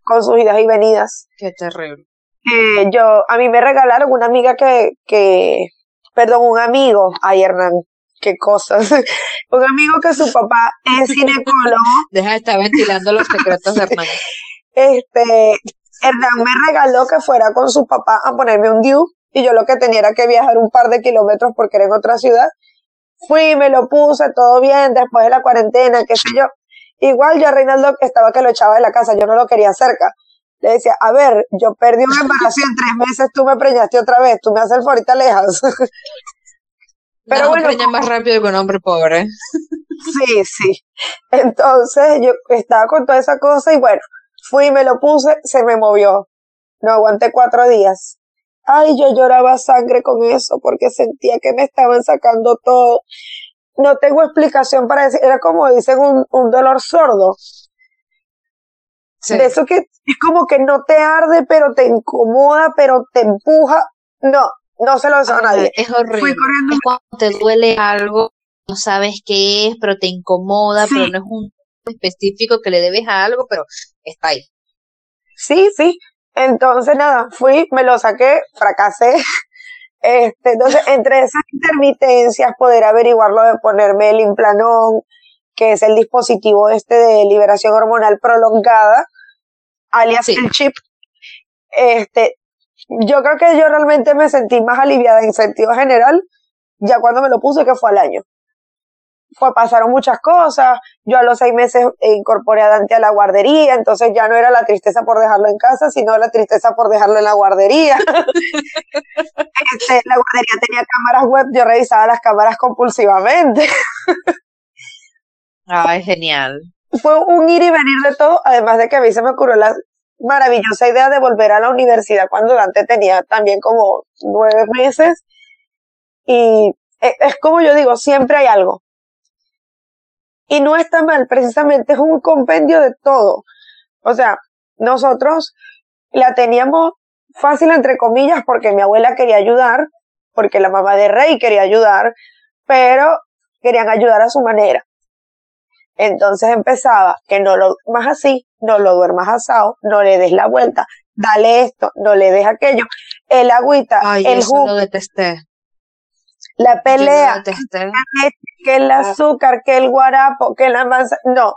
con sus idas y venidas. Qué terrible. Eh, yo, a mí me regalaron una amiga que, que, perdón, un amigo, ay Hernán, qué cosas, un amigo que su papá es ginecólogo, Deja de estar ventilando los secretos de Hernán. este, Hernán me regaló que fuera con su papá a ponerme un DIU, y yo lo que tenía era que viajar un par de kilómetros porque era en otra ciudad, fui, me lo puse, todo bien, después de la cuarentena, qué sé yo, Igual yo a Reinaldo estaba que lo echaba de la casa, yo no lo quería cerca. Le decía, a ver, yo perdí un embarazo y en tres meses tú me preñaste otra vez, tú me haces el forita lejas. Pero no, bueno. preña más rápido que un hombre pobre. Sí, sí. Entonces yo estaba con toda esa cosa y bueno, fui, me lo puse, se me movió. No aguanté cuatro días. Ay, yo lloraba sangre con eso porque sentía que me estaban sacando todo. No tengo explicación para decir, era como dicen un, un dolor sordo. De eso que es como que no te arde, pero te incomoda, pero te empuja. No, no se lo deseo a nadie. Es horrible. Es cuando te duele algo, no sabes qué es, pero te incomoda, pero no es un específico que le debes a algo, pero está ahí. Sí, sí. Entonces, nada, fui, me lo saqué, fracasé. Este, entonces, entre esas intermitencias, poder averiguarlo de ponerme el implanón, que es el dispositivo este de liberación hormonal prolongada, alias el chip. Este, yo creo que yo realmente me sentí más aliviada en sentido general ya cuando me lo puse, que fue al año. Fue, pasaron muchas cosas, yo a los seis meses incorporé a Dante a la guardería, entonces ya no era la tristeza por dejarlo en casa, sino la tristeza por dejarlo en la guardería. este, la guardería tenía cámaras web, yo revisaba las cámaras compulsivamente. Ay, genial. Fue un ir y venir de todo, además de que a mí se me ocurrió la maravillosa idea de volver a la universidad cuando Dante tenía también como nueve meses. Y e, es como yo digo, siempre hay algo. Y no está mal, precisamente es un compendio de todo. O sea, nosotros la teníamos fácil entre comillas porque mi abuela quería ayudar, porque la mamá de Rey quería ayudar, pero querían ayudar a su manera. Entonces empezaba que no lo más así, no lo duermas asado, no le des la vuelta, dale esto, no le des aquello, el agüita, el jugo. lo detesté. La pelea, que el azúcar, que el guarapo, que la manzana, no,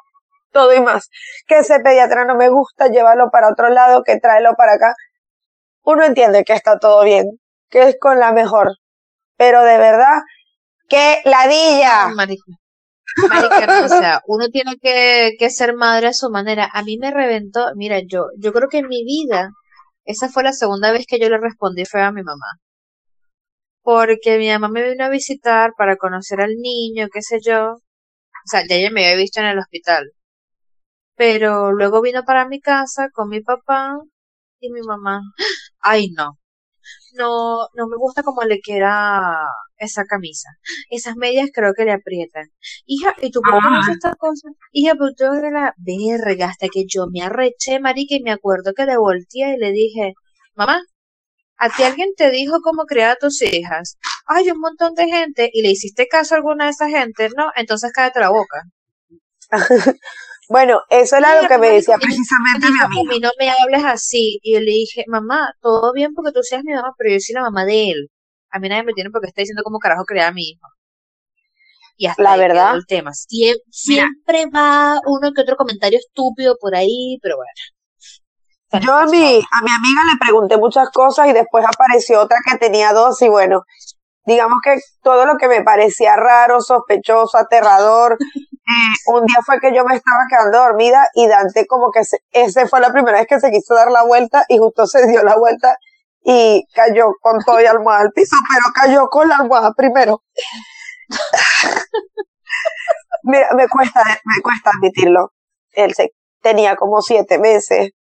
todo y más. Que ese pediatra no me gusta, llévalo para otro lado, que tráelo para acá. Uno entiende que está todo bien, que es con la mejor, pero de verdad, que ladilla. O sea, uno tiene que, que ser madre a su manera. A mí me reventó, mira, yo, yo creo que en mi vida, esa fue la segunda vez que yo le respondí fue a mi mamá. Porque mi mamá me vino a visitar para conocer al niño, qué sé yo. O sea, ya ella me había visto en el hospital. Pero luego vino para mi casa con mi papá y mi mamá. Ay, no no, no me gusta como le queda esa camisa. Esas medias creo que le aprietan. Hija, ¿y tú por qué no haces estas cosas? Hija, pero tú eres la verga hasta que yo me arreché, marica, y me acuerdo que le volteé y le dije, mamá, ¿a ti alguien te dijo cómo crear a tus hijas? Hay un montón de gente y le hiciste caso a alguna de esa gente, ¿no? Entonces cállate la boca. Bueno, eso era lo que me decía precisamente mi amiga. no me hables así. Y yo le dije, mamá, todo bien porque tú seas mi mamá, pero yo soy la mamá de él. A mí nadie me tiene porque está diciendo cómo carajo crear a mi hijo. Y hasta la verdad. el tema. siempre va uno que otro comentario estúpido por ahí, pero bueno. Yo a mi, a mi amiga le pregunté muchas cosas y después apareció otra que tenía dos y bueno, digamos que todo lo que me parecía raro, sospechoso, aterrador, eh, un día fue que yo me estaba quedando dormida y Dante como que se, ese fue la primera vez que se quiso dar la vuelta y justo se dio la vuelta y cayó con todo y almohada al piso, pero cayó con la almohada primero. Mira, me cuesta, me cuesta admitirlo. Él se, tenía como siete meses.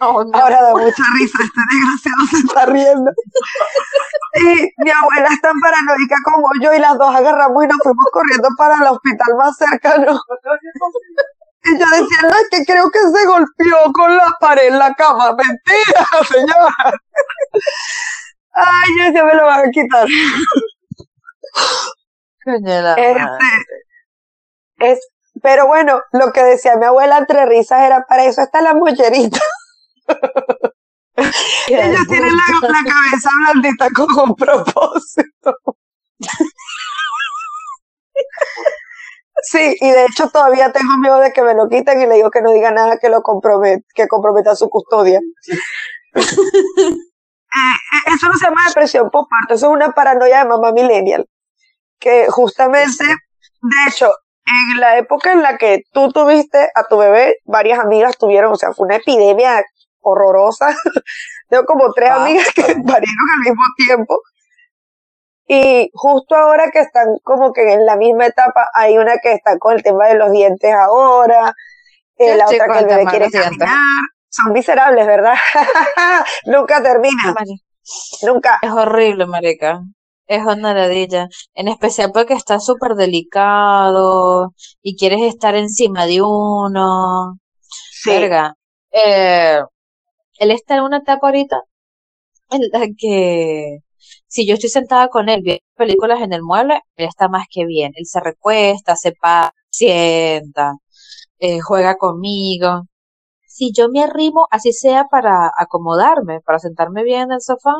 Oh, Ahora da mucha risa, este desgraciado se está riendo. Y mi abuela es tan paranoica como yo y las dos agarramos y nos fuimos corriendo para el hospital más cercano. Y yo decía, no, es que creo que se golpeó con la pared en la cama. Mentira, señora. Ay, yo ya me lo van a quitar. Este, es, pero bueno, lo que decía mi abuela entre risas era, para eso está la mollerita. Ella tiene la, la cabeza blandita con un propósito. Sí, y de hecho todavía tengo miedo de que me lo quiten y le digo que no diga nada que lo comprometa, que comprometa su custodia. Eh, eh, eso no se llama depresión postparto, eso es una paranoia de mamá millennial. Que justamente, de hecho, en la época en la que tú tuviste a tu bebé, varias amigas tuvieron, o sea, fue una epidemia horrorosa. Tengo como tres amigas que parieron al mismo tiempo. Y justo ahora que están como que en la misma etapa, hay una que está con el tema de los dientes ahora, eh, la otra que el bebé quiere caminar. Son miserables, ¿verdad? Nunca termina. Nunca. Es horrible, marica. Es una ladilla. En especial porque está súper delicado y quieres estar encima de uno. Sí. Verga. Eh, él está en una etapa ahorita en la que si yo estoy sentada con él viendo películas en el mueble, él está más que bien. Él se recuesta, se sienta, eh, juega conmigo. Si yo me arrimo, así sea para acomodarme, para sentarme bien en el sofá,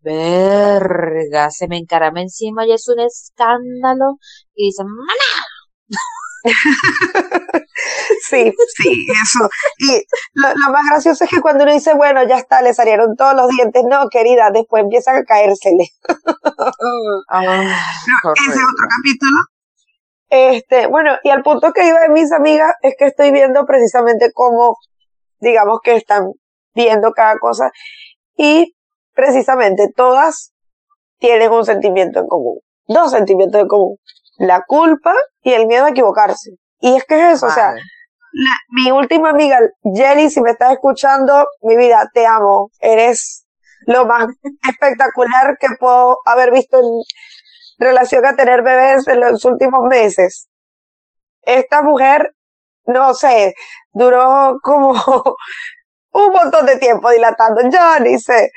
verga, se me encarama encima y es un escándalo. Y dice, ¡Mana! sí, sí, eso. Y lo, más gracioso es que cuando uno dice, bueno, ya está, le salieron todos los dientes, no, querida, después empiezan a caérsele. Ah, ese es otro capítulo. Este, bueno, y al punto que iba de mis amigas es que estoy viendo precisamente cómo, digamos que están viendo cada cosa y precisamente todas tienen un sentimiento en común, dos sentimientos en común, la culpa y el miedo a equivocarse. Y es que es eso, o sea, mi última amiga, Jelly, si me estás escuchando, mi vida, te amo. Eres lo más espectacular que puedo haber visto en relación a tener bebés en los últimos meses. Esta mujer, no sé, duró como un montón de tiempo dilatando. Yo ni sé.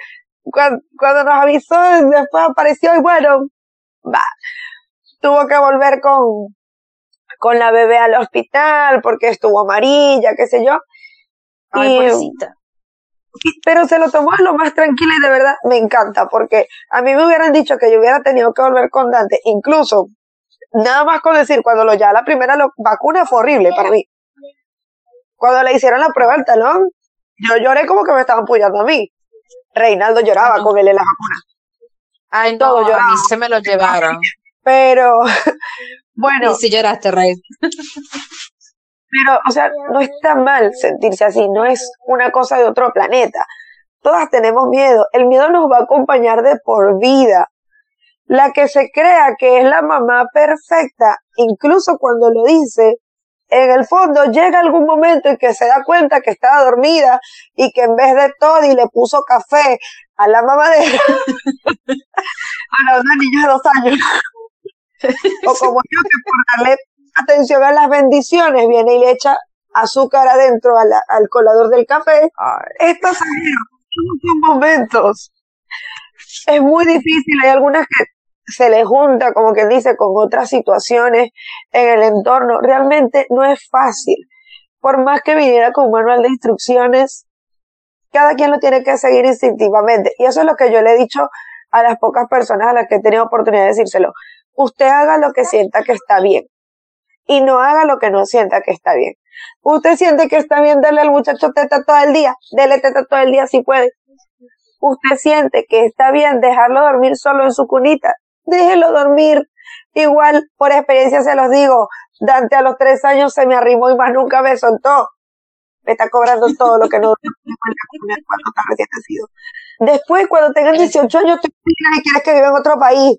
Cuando, cuando nos avisó, después apareció y bueno, va, tuvo que volver con, con la bebé al hospital porque estuvo amarilla, qué sé yo. Ay, y, pero se lo tomó a lo más tranquilo y de verdad me encanta porque a mí me hubieran dicho que yo hubiera tenido que volver con Dante, incluso nada más con decir cuando lo ya la primera vacuna fue horrible para mí. Cuando le hicieron la prueba del talón, yo lloré como que me estaban apoyando a mí. Reinaldo lloraba con él en la vacuna. Ay, no, Todo lloraba. a mí se me lo llevaron. Pero, bueno. Y si lloraste, Rey. Pero, o sea, no está mal sentirse así, no es una cosa de otro planeta. Todas tenemos miedo. El miedo nos va a acompañar de por vida. La que se crea que es la mamá perfecta, incluso cuando lo dice, en el fondo llega algún momento en que se da cuenta que estaba dormida y que en vez de todo y le puso café a la mamadera a los niños de dos años o como yo que por darle atención a las bendiciones viene y le echa azúcar adentro al colador del café. Estos son momentos. Es muy difícil, hay algunas que se le junta, como que dice, con otras situaciones en el entorno. Realmente no es fácil. Por más que viniera con un manual de instrucciones, cada quien lo tiene que seguir instintivamente. Y eso es lo que yo le he dicho a las pocas personas a las que he tenido oportunidad de decírselo usted haga lo que sienta que está bien y no haga lo que no sienta que está bien. Usted siente que está bien darle al muchacho teta todo el día, dele teta todo el día si puede. Usted siente que está bien dejarlo dormir solo en su cunita, déjelo dormir. Igual, por experiencia se los digo, Dante a los tres años se me arrimó y más nunca me soltó. Me está cobrando todo lo que no cuando está recién nacido. Después, cuando tengan 18 años, tú quieres que viva en otro país.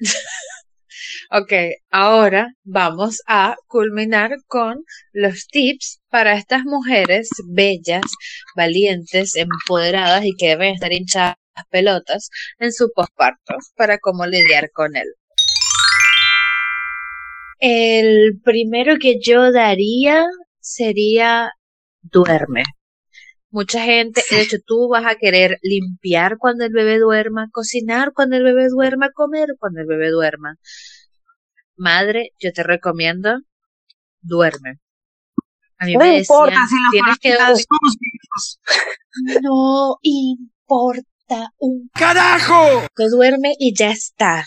ok, ahora vamos a culminar con los tips para estas mujeres bellas, valientes, empoderadas y que deben estar hinchadas pelotas en su posparto para cómo lidiar con él. El primero que yo daría sería duerme. Mucha gente, de hecho, tú vas a querer limpiar cuando el bebé duerma, cocinar cuando el bebé duerma, comer cuando el bebé duerma. Madre, yo te recomiendo, duerme. A mí no me importa si los tienes que No importa un carajo. Que duerme y ya está.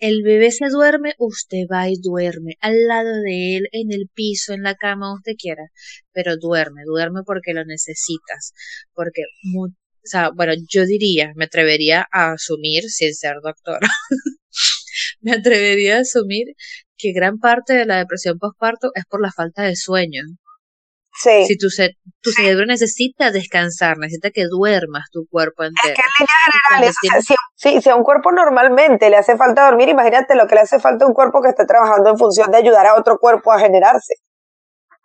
El bebé se duerme, usted va y duerme al lado de él, en el piso, en la cama, usted quiera, pero duerme, duerme porque lo necesitas, porque, o sea, bueno, yo diría, me atrevería a asumir, sin ser doctora, me atrevería a asumir que gran parte de la depresión postparto es por la falta de sueño. Sí. Si tu, tu cerebro necesita descansar, necesita que duermas tu cuerpo entero. Es que en líneas generales, si, si, a un cuerpo normalmente le hace falta dormir, imagínate lo que le hace falta a un cuerpo que esté trabajando en función de ayudar a otro cuerpo a generarse.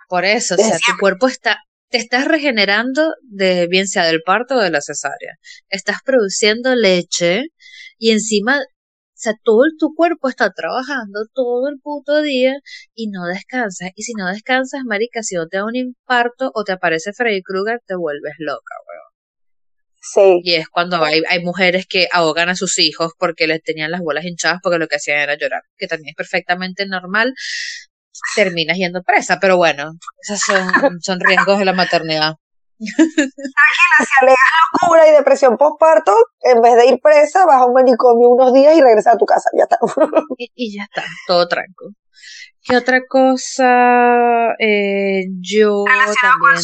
Por eso, o sea, tu cuerpo está, te estás regenerando de bien sea del parto o de la cesárea. Estás produciendo leche y encima o sea, todo tu cuerpo está trabajando todo el puto día y no descansas. Y si no descansas, marica, si no te da un infarto o te aparece Freddy Krueger, te vuelves loca, weón. Sí. Y es cuando hay, hay mujeres que ahogan a sus hijos porque les tenían las bolas hinchadas porque lo que hacían era llorar, que también es perfectamente normal. Terminas yendo presa, pero bueno, esos son, son riesgos de la maternidad. Si alegas locura y depresión postparto, en vez de ir presa, vas a un manicomio unos días y regresas a tu casa. Ya está. y, ya está, todo tranquilo. ¿Qué otra cosa? Eh, yo también.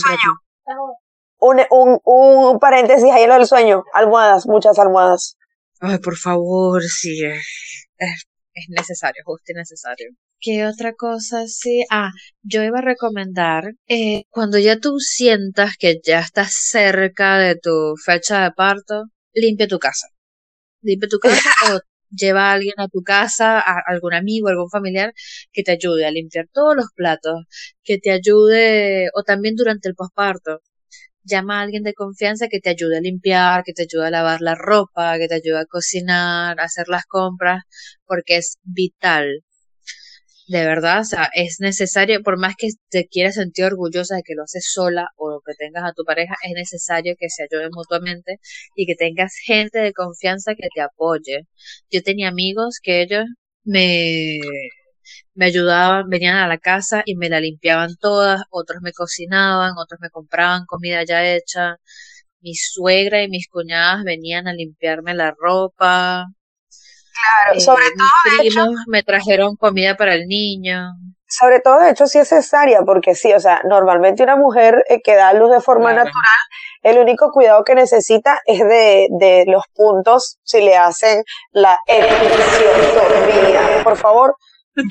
Un, un, un paréntesis ahí en lo del sueño. Almohadas, muchas almohadas. Ay, por favor, sí. Es, es necesario, justo y necesario. ¿Qué otra cosa sí? Ah, yo iba a recomendar, eh, cuando ya tú sientas que ya estás cerca de tu fecha de parto, limpia tu casa. Limpia tu casa o lleva a alguien a tu casa, a algún amigo, algún familiar que te ayude a limpiar todos los platos, que te ayude, o también durante el posparto. Llama a alguien de confianza que te ayude a limpiar, que te ayude a lavar la ropa, que te ayude a cocinar, a hacer las compras, porque es vital de verdad, o sea, es necesario, por más que te quieras sentir orgullosa de que lo haces sola o que tengas a tu pareja, es necesario que se ayuden mutuamente y que tengas gente de confianza que te apoye. Yo tenía amigos que ellos me, me ayudaban, venían a la casa y me la limpiaban todas, otros me cocinaban, otros me compraban comida ya hecha. Mi suegra y mis cuñadas venían a limpiarme la ropa, Claro, sobre todo. Mis primos me trajeron comida para el niño. Sobre todo, de hecho, sí es cesárea, porque sí, o sea, normalmente una mujer eh, que da luz de forma natural, el único cuidado que necesita es de, de los puntos si le hacen la episiotomía. Por favor,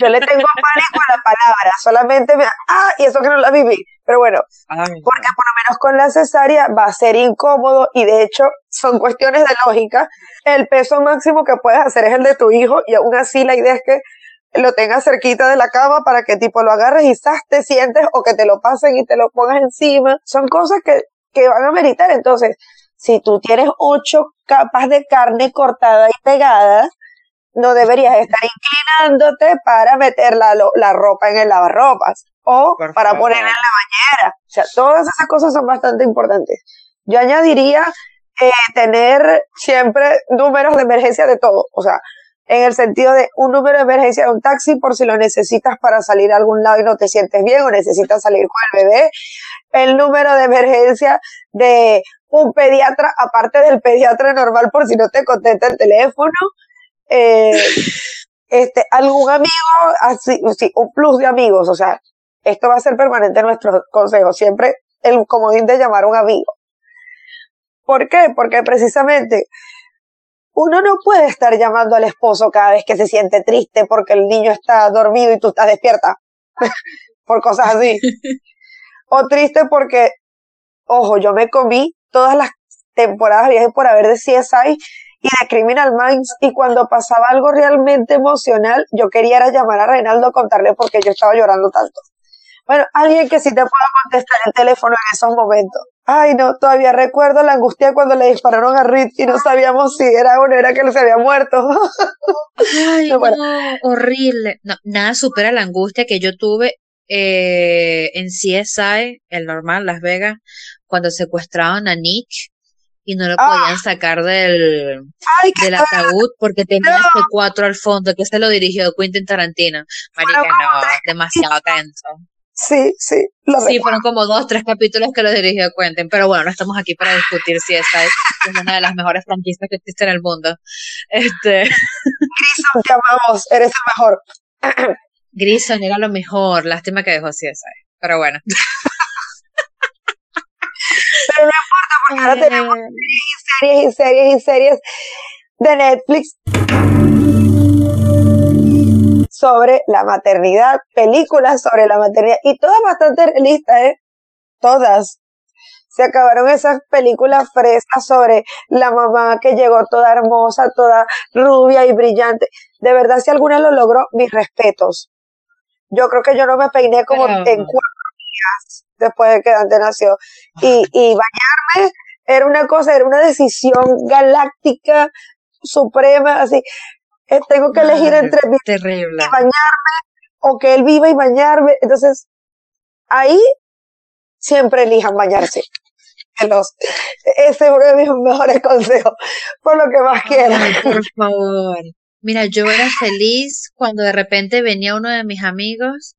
yo le tengo pánico a la palabra, solamente me... Ah, y eso que no la viví. Pero bueno, porque por lo menos con la cesárea va a ser incómodo y de hecho son cuestiones de lógica. El peso máximo que puedes hacer es el de tu hijo y aún así la idea es que lo tengas cerquita de la cama para que tipo lo agarres y ¡zas! te sientes o que te lo pasen y te lo pongas encima. Son cosas que, que van a meritar. Entonces, si tú tienes ocho capas de carne cortada y pegada, no deberías estar inclinándote para meter la, la ropa en el lavarropas o para ponerla en la bañera. O sea, todas esas cosas son bastante importantes. Yo añadiría eh, tener siempre números de emergencia de todo. O sea, en el sentido de un número de emergencia de un taxi por si lo necesitas para salir a algún lado y no te sientes bien o necesitas salir con el bebé. El número de emergencia de un pediatra, aparte del pediatra normal por si no te contesta el teléfono eh, este, algún amigo, así, sí, un plus de amigos, o sea, esto va a ser permanente en nuestros consejos, siempre el comodín de llamar a un amigo. ¿Por qué? Porque precisamente uno no puede estar llamando al esposo cada vez que se siente triste porque el niño está dormido y tú estás despierta, por cosas así. o triste porque, ojo, yo me comí todas las temporadas viaje por haber de CSI y de Criminal Minds y cuando pasaba algo realmente emocional, yo quería era llamar a Reinaldo a contarle por qué yo estaba llorando tanto. Bueno, alguien que sí te pueda contestar el teléfono en esos momentos. Ay, no, todavía recuerdo la angustia cuando le dispararon a Reed y no sabíamos si era o no era que él se había muerto. Ay, no, horrible. No, nada supera la angustia que yo tuve eh, en CSI, el normal, Las Vegas, cuando secuestraron a Nick y no lo ah. podían sacar del, del ataúd porque tenía ese cuatro al fondo que se lo dirigió Quentin Tarantino. Marica, no, demasiado tenso. Sí, sí. sí, fueron como dos, tres capítulos que lo dirigió Quentin, pero bueno, no estamos aquí para discutir si esa es, una de las mejores franquicias que existe en el mundo. Este. Grison, te amamos, eres el mejor. Grison era lo mejor, lástima que dejó CSI, pero bueno. Pero no importa porque ahora tenemos series y series y series de Netflix. sobre la maternidad, películas sobre la maternidad, y todas bastante realistas, ¿eh? Todas. Se acabaron esas películas frescas sobre la mamá que llegó toda hermosa, toda rubia y brillante. De verdad, si alguna lo logró, mis respetos. Yo creo que yo no me peiné como en cuatro días después de que Dante nació. Y, y bañarme era una cosa, era una decisión galáctica, suprema, así. Eh, tengo que elegir entre terrible. y bañarme o que él viva y bañarme. Entonces, ahí siempre elijan bañarse los, ese es uno de mis mejores consejos, por lo que más quieran. por favor. Mira, yo era feliz cuando de repente venía uno de mis amigos.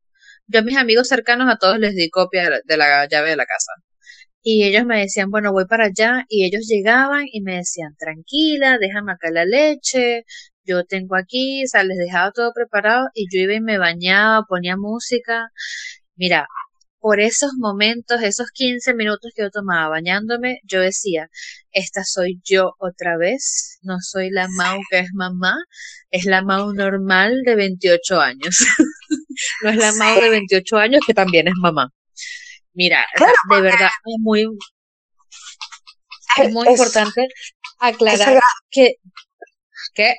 Yo a mis amigos cercanos a todos les di copia de la llave de la casa. Y ellos me decían, bueno, voy para allá. Y ellos llegaban y me decían, tranquila, déjame acá la leche, yo tengo aquí, o sea, les dejaba todo preparado y yo iba y me bañaba, ponía música. Mira, por esos momentos, esos 15 minutos que yo tomaba bañándome, yo decía, esta soy yo otra vez, no soy la Mau que es mamá, es la Mau normal de 28 años. no es la Mau de 28 años que también es mamá. Mira, de verdad es muy, es muy importante aclarar que, que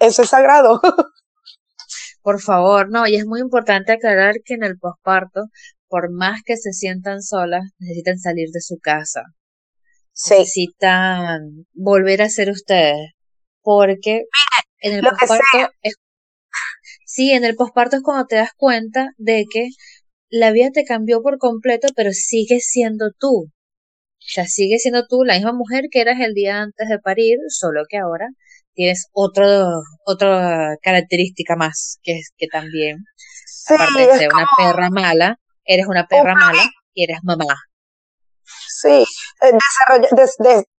eso es sagrado. Por favor, no, y es muy importante aclarar que en el posparto por más que se sientan solas, necesitan salir de su casa. Necesitan volver a ser ustedes. Porque en el posparto es, sí, en el posparto es cuando te das cuenta de que la vida te cambió por completo, pero sigues siendo tú. O sea, sigues siendo tú la misma mujer que eras el día antes de parir, solo que ahora tienes otro, otra característica más, que es que también, aparte de ser una perra mala, eres una perra mala y eres mamá. Sí, eh,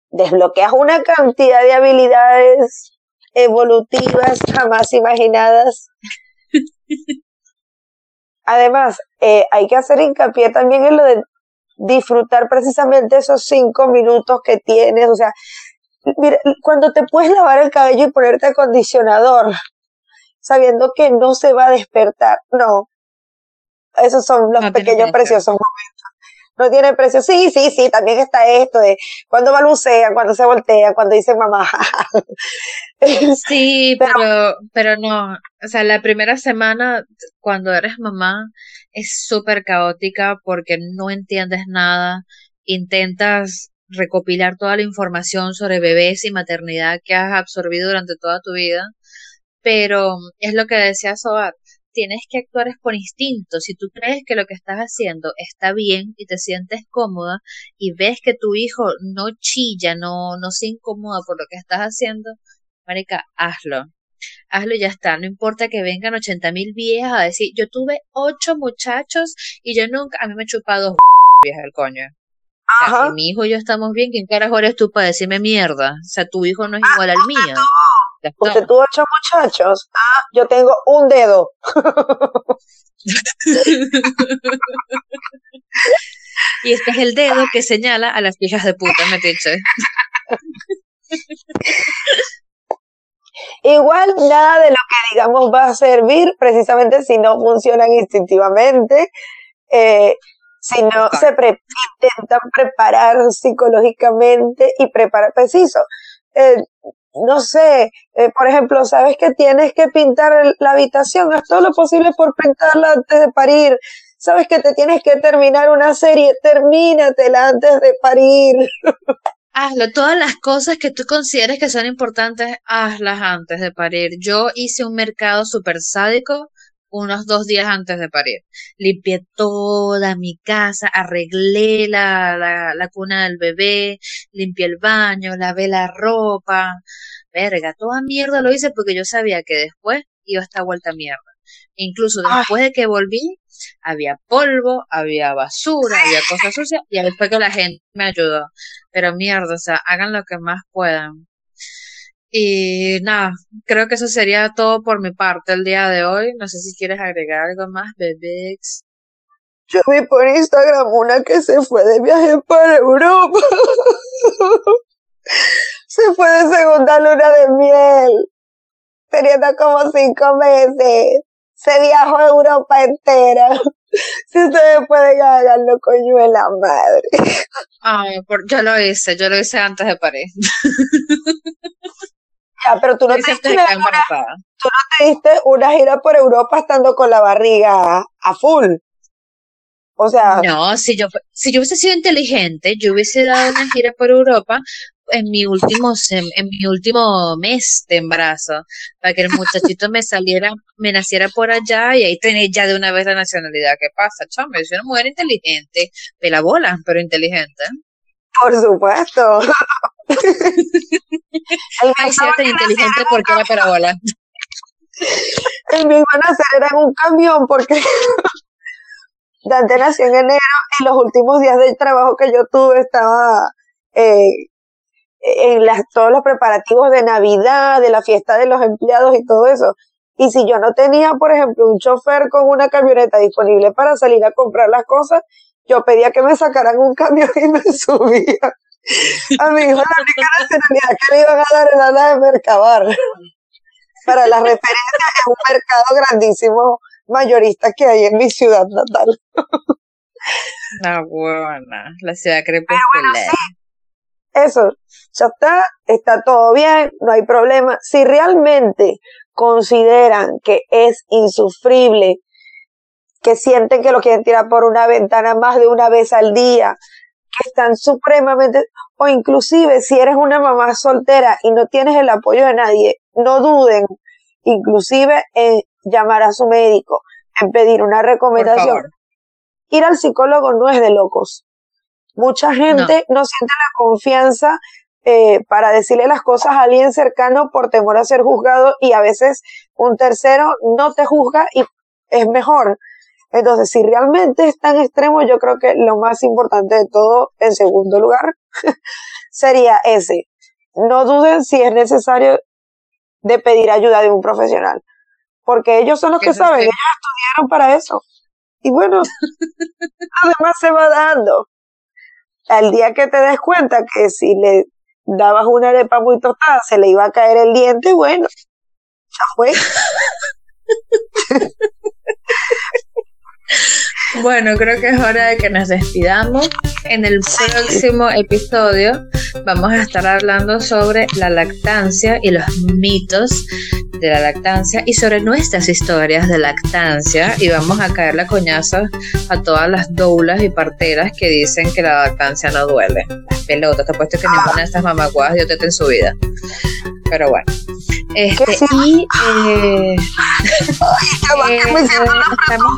desbloqueas una cantidad de habilidades evolutivas jamás imaginadas. Además, eh, hay que hacer hincapié también en lo de disfrutar precisamente esos cinco minutos que tienes. O sea, mira, cuando te puedes lavar el cabello y ponerte acondicionador, sabiendo que no se va a despertar, no, esos son los pequeños preciosos momentos. No tiene precio. Sí, sí, sí, también está esto de cuando balbucea, cuando se voltea, cuando dice mamá. sí, pero, pero no. O sea, la primera semana cuando eres mamá es súper caótica porque no entiendes nada. Intentas recopilar toda la información sobre bebés y maternidad que has absorbido durante toda tu vida. Pero es lo que decía Sobar tienes que actuar es por instinto. Si tú crees que lo que estás haciendo está bien y te sientes cómoda y ves que tu hijo no chilla, no, no se incomoda por lo que estás haciendo, marica, hazlo. Hazlo y ya está. No importa que vengan ochenta mil viejas a decir, yo tuve ocho muchachos y yo nunca, a mí me he chupado dos viejas el coño. O sea, si mi hijo y yo estamos bien, ¿quién carajo eres tú para decirme mierda? O sea, tu hijo no es igual al mío. Usted tuvo ocho muchachos. Ah, yo tengo un dedo. y este es el dedo que señala a las hijas de puta, me dice. Igual nada de lo que digamos va a servir precisamente si no funcionan instintivamente, eh, si no se intentan preparar psicológicamente y preparar preciso. Eh, no sé, eh, por ejemplo, sabes que tienes que pintar la habitación, haz todo lo posible por pintarla antes de parir. Sabes que te tienes que terminar una serie, termínatela antes de parir. Hazlo, todas las cosas que tú consideres que son importantes, hazlas antes de parir. Yo hice un mercado súper sádico unos dos días antes de parir. Limpié toda mi casa, arreglé la, la, la, cuna del bebé, limpié el baño, lavé la ropa. Verga, toda mierda lo hice porque yo sabía que después iba a estar vuelta mierda. Incluso después de que volví, había polvo, había basura, había cosas sucias, y después que la gente me ayudó. Pero mierda, o sea, hagan lo que más puedan. Y nada, creo que eso sería todo por mi parte el día de hoy. No sé si quieres agregar algo más, Bebex. Yo vi por Instagram una que se fue de viaje para Europa. se fue de segunda luna de miel. teniendo como cinco meses. Se viajó a Europa entera. Si ustedes pueden hacerlo, coño de la madre. Ay, por, yo lo hice, yo lo hice antes de París. Ya, pero tú no, te diste una, tú no te diste una gira por Europa estando con la barriga a full. O sea, No, si yo, si yo hubiese sido inteligente, yo hubiese dado una gira por Europa en mi último, en mi último mes de embarazo, para que el muchachito me saliera, me naciera por allá y ahí tener ya de una vez la nacionalidad. ¿Qué pasa, chamo? Yo soy una mujer inteligente, pela bola, pero inteligente. por supuesto. era tan inteligente porque era pela bola. el a nacer era en un camión porque Dante nació en enero y los últimos días del trabajo que yo tuve estaba eh, en las, todos los preparativos de Navidad, de la fiesta de los empleados y todo eso. Y si yo no tenía, por ejemplo, un chofer con una camioneta disponible para salir a comprar las cosas, yo pedía que me sacaran un camión y me subía. A mi hijo la única nacionalidad que le iban a dar era la de Mercabar. Para la referencia, es un mercado grandísimo mayorista que hay en mi ciudad natal. La buena, la ciudad crepuscular. Eso, ya está, está todo bien, no hay problema. Si realmente consideran que es insufrible, que sienten que lo quieren tirar por una ventana más de una vez al día, que están supremamente, o inclusive si eres una mamá soltera y no tienes el apoyo de nadie, no duden, inclusive en llamar a su médico, en pedir una recomendación. Ir al psicólogo no es de locos. Mucha gente no, siente la confianza eh, para decirle las cosas a alguien cercano por temor a ser juzgado y a veces un tercero no te juzga y es mejor. Entonces, si realmente es tan extremo, yo creo que lo más importante de todo, en segundo lugar, sería ese. No duden si es necesario de pedir ayuda de un profesional, porque ellos son los que saben, ellos estudiaron para eso. Y bueno, además se va dando. Al día que te des cuenta que si le dabas una arepa muy tostada se le iba a caer el diente, bueno, ya fue. Bueno, creo que es hora de que nos despidamos. En el próximo episodio vamos a estar hablando sobre la lactancia y los mitos de la lactancia y sobre nuestras historias de lactancia y vamos a caer la coñaza a todas las doulas y parteras que dicen que la lactancia no duele. Las pelotas, te apuesto que ninguna de estas mamacuadas dio teta en su vida. Pero bueno. Este, y eh, me eh, estamos,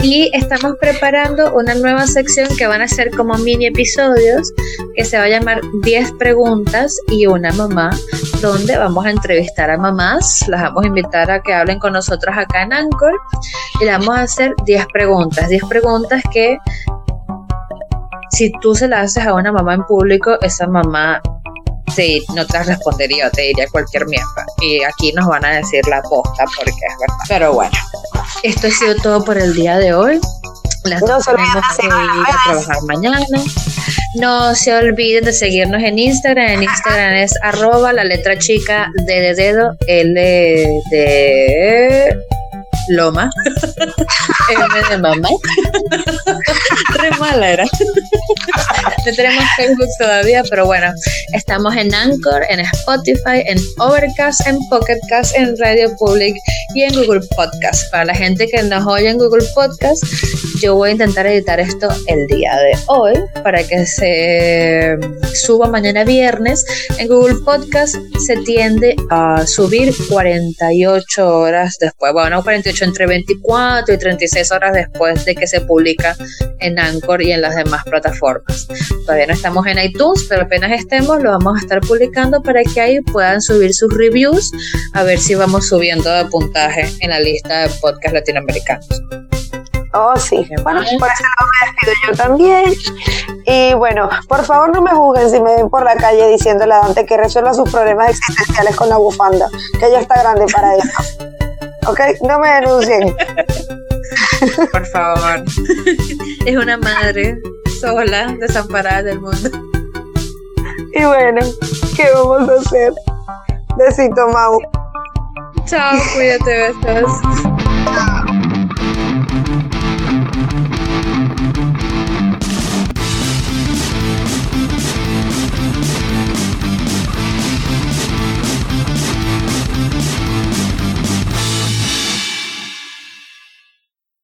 y estamos preparando una nueva sección que van a ser como mini episodios que se va a llamar 10 preguntas y una mamá donde vamos a entrevistar a mamás, las vamos a invitar a que hablen con nosotras acá en Anchor y le vamos a hacer 10 preguntas, 10 preguntas que si tú se las haces a una mamá en público, esa mamá Sí, no te respondería, te diría cualquier mierda. Y aquí nos van a decir la posta porque es verdad. Pero bueno, esto ha sido todo por el día de hoy. Las No dos tenemos que ir a trabajar mañana. No se olviden de seguirnos en Instagram. En Instagram es arroba la letra chica de dedo, L de loma, M de mamá. Re mala era. No tenemos Facebook todavía, pero bueno, estamos en Anchor, en Spotify, en Overcast, en Pocketcast, en Radio Public y en Google Podcast. Para la gente que nos oye en Google Podcast, yo voy a intentar editar esto el día de hoy para que se suba mañana viernes. En Google Podcast se tiende a subir 48 horas después, bueno, no 48, entre 24 y 36 horas después de que se publica en Anchor y en las demás plataformas. Todavía no estamos en iTunes, pero apenas estemos lo vamos a estar publicando para que ahí puedan subir sus reviews a ver si vamos subiendo de puntaje en la lista de podcast latinoamericanos. Oh, sí. Bueno, por ese lado me despido yo también. Y bueno, por favor no me juzguen si me ven por la calle diciéndole a Dante que resuelva sus problemas existenciales con la bufanda, que ella está grande para eso. ¿Ok? No me denuncien. Por favor. es una madre sola, desamparada del mundo. Y bueno, ¿qué vamos a hacer? Besito, Mau. Chao, cuídate, besos.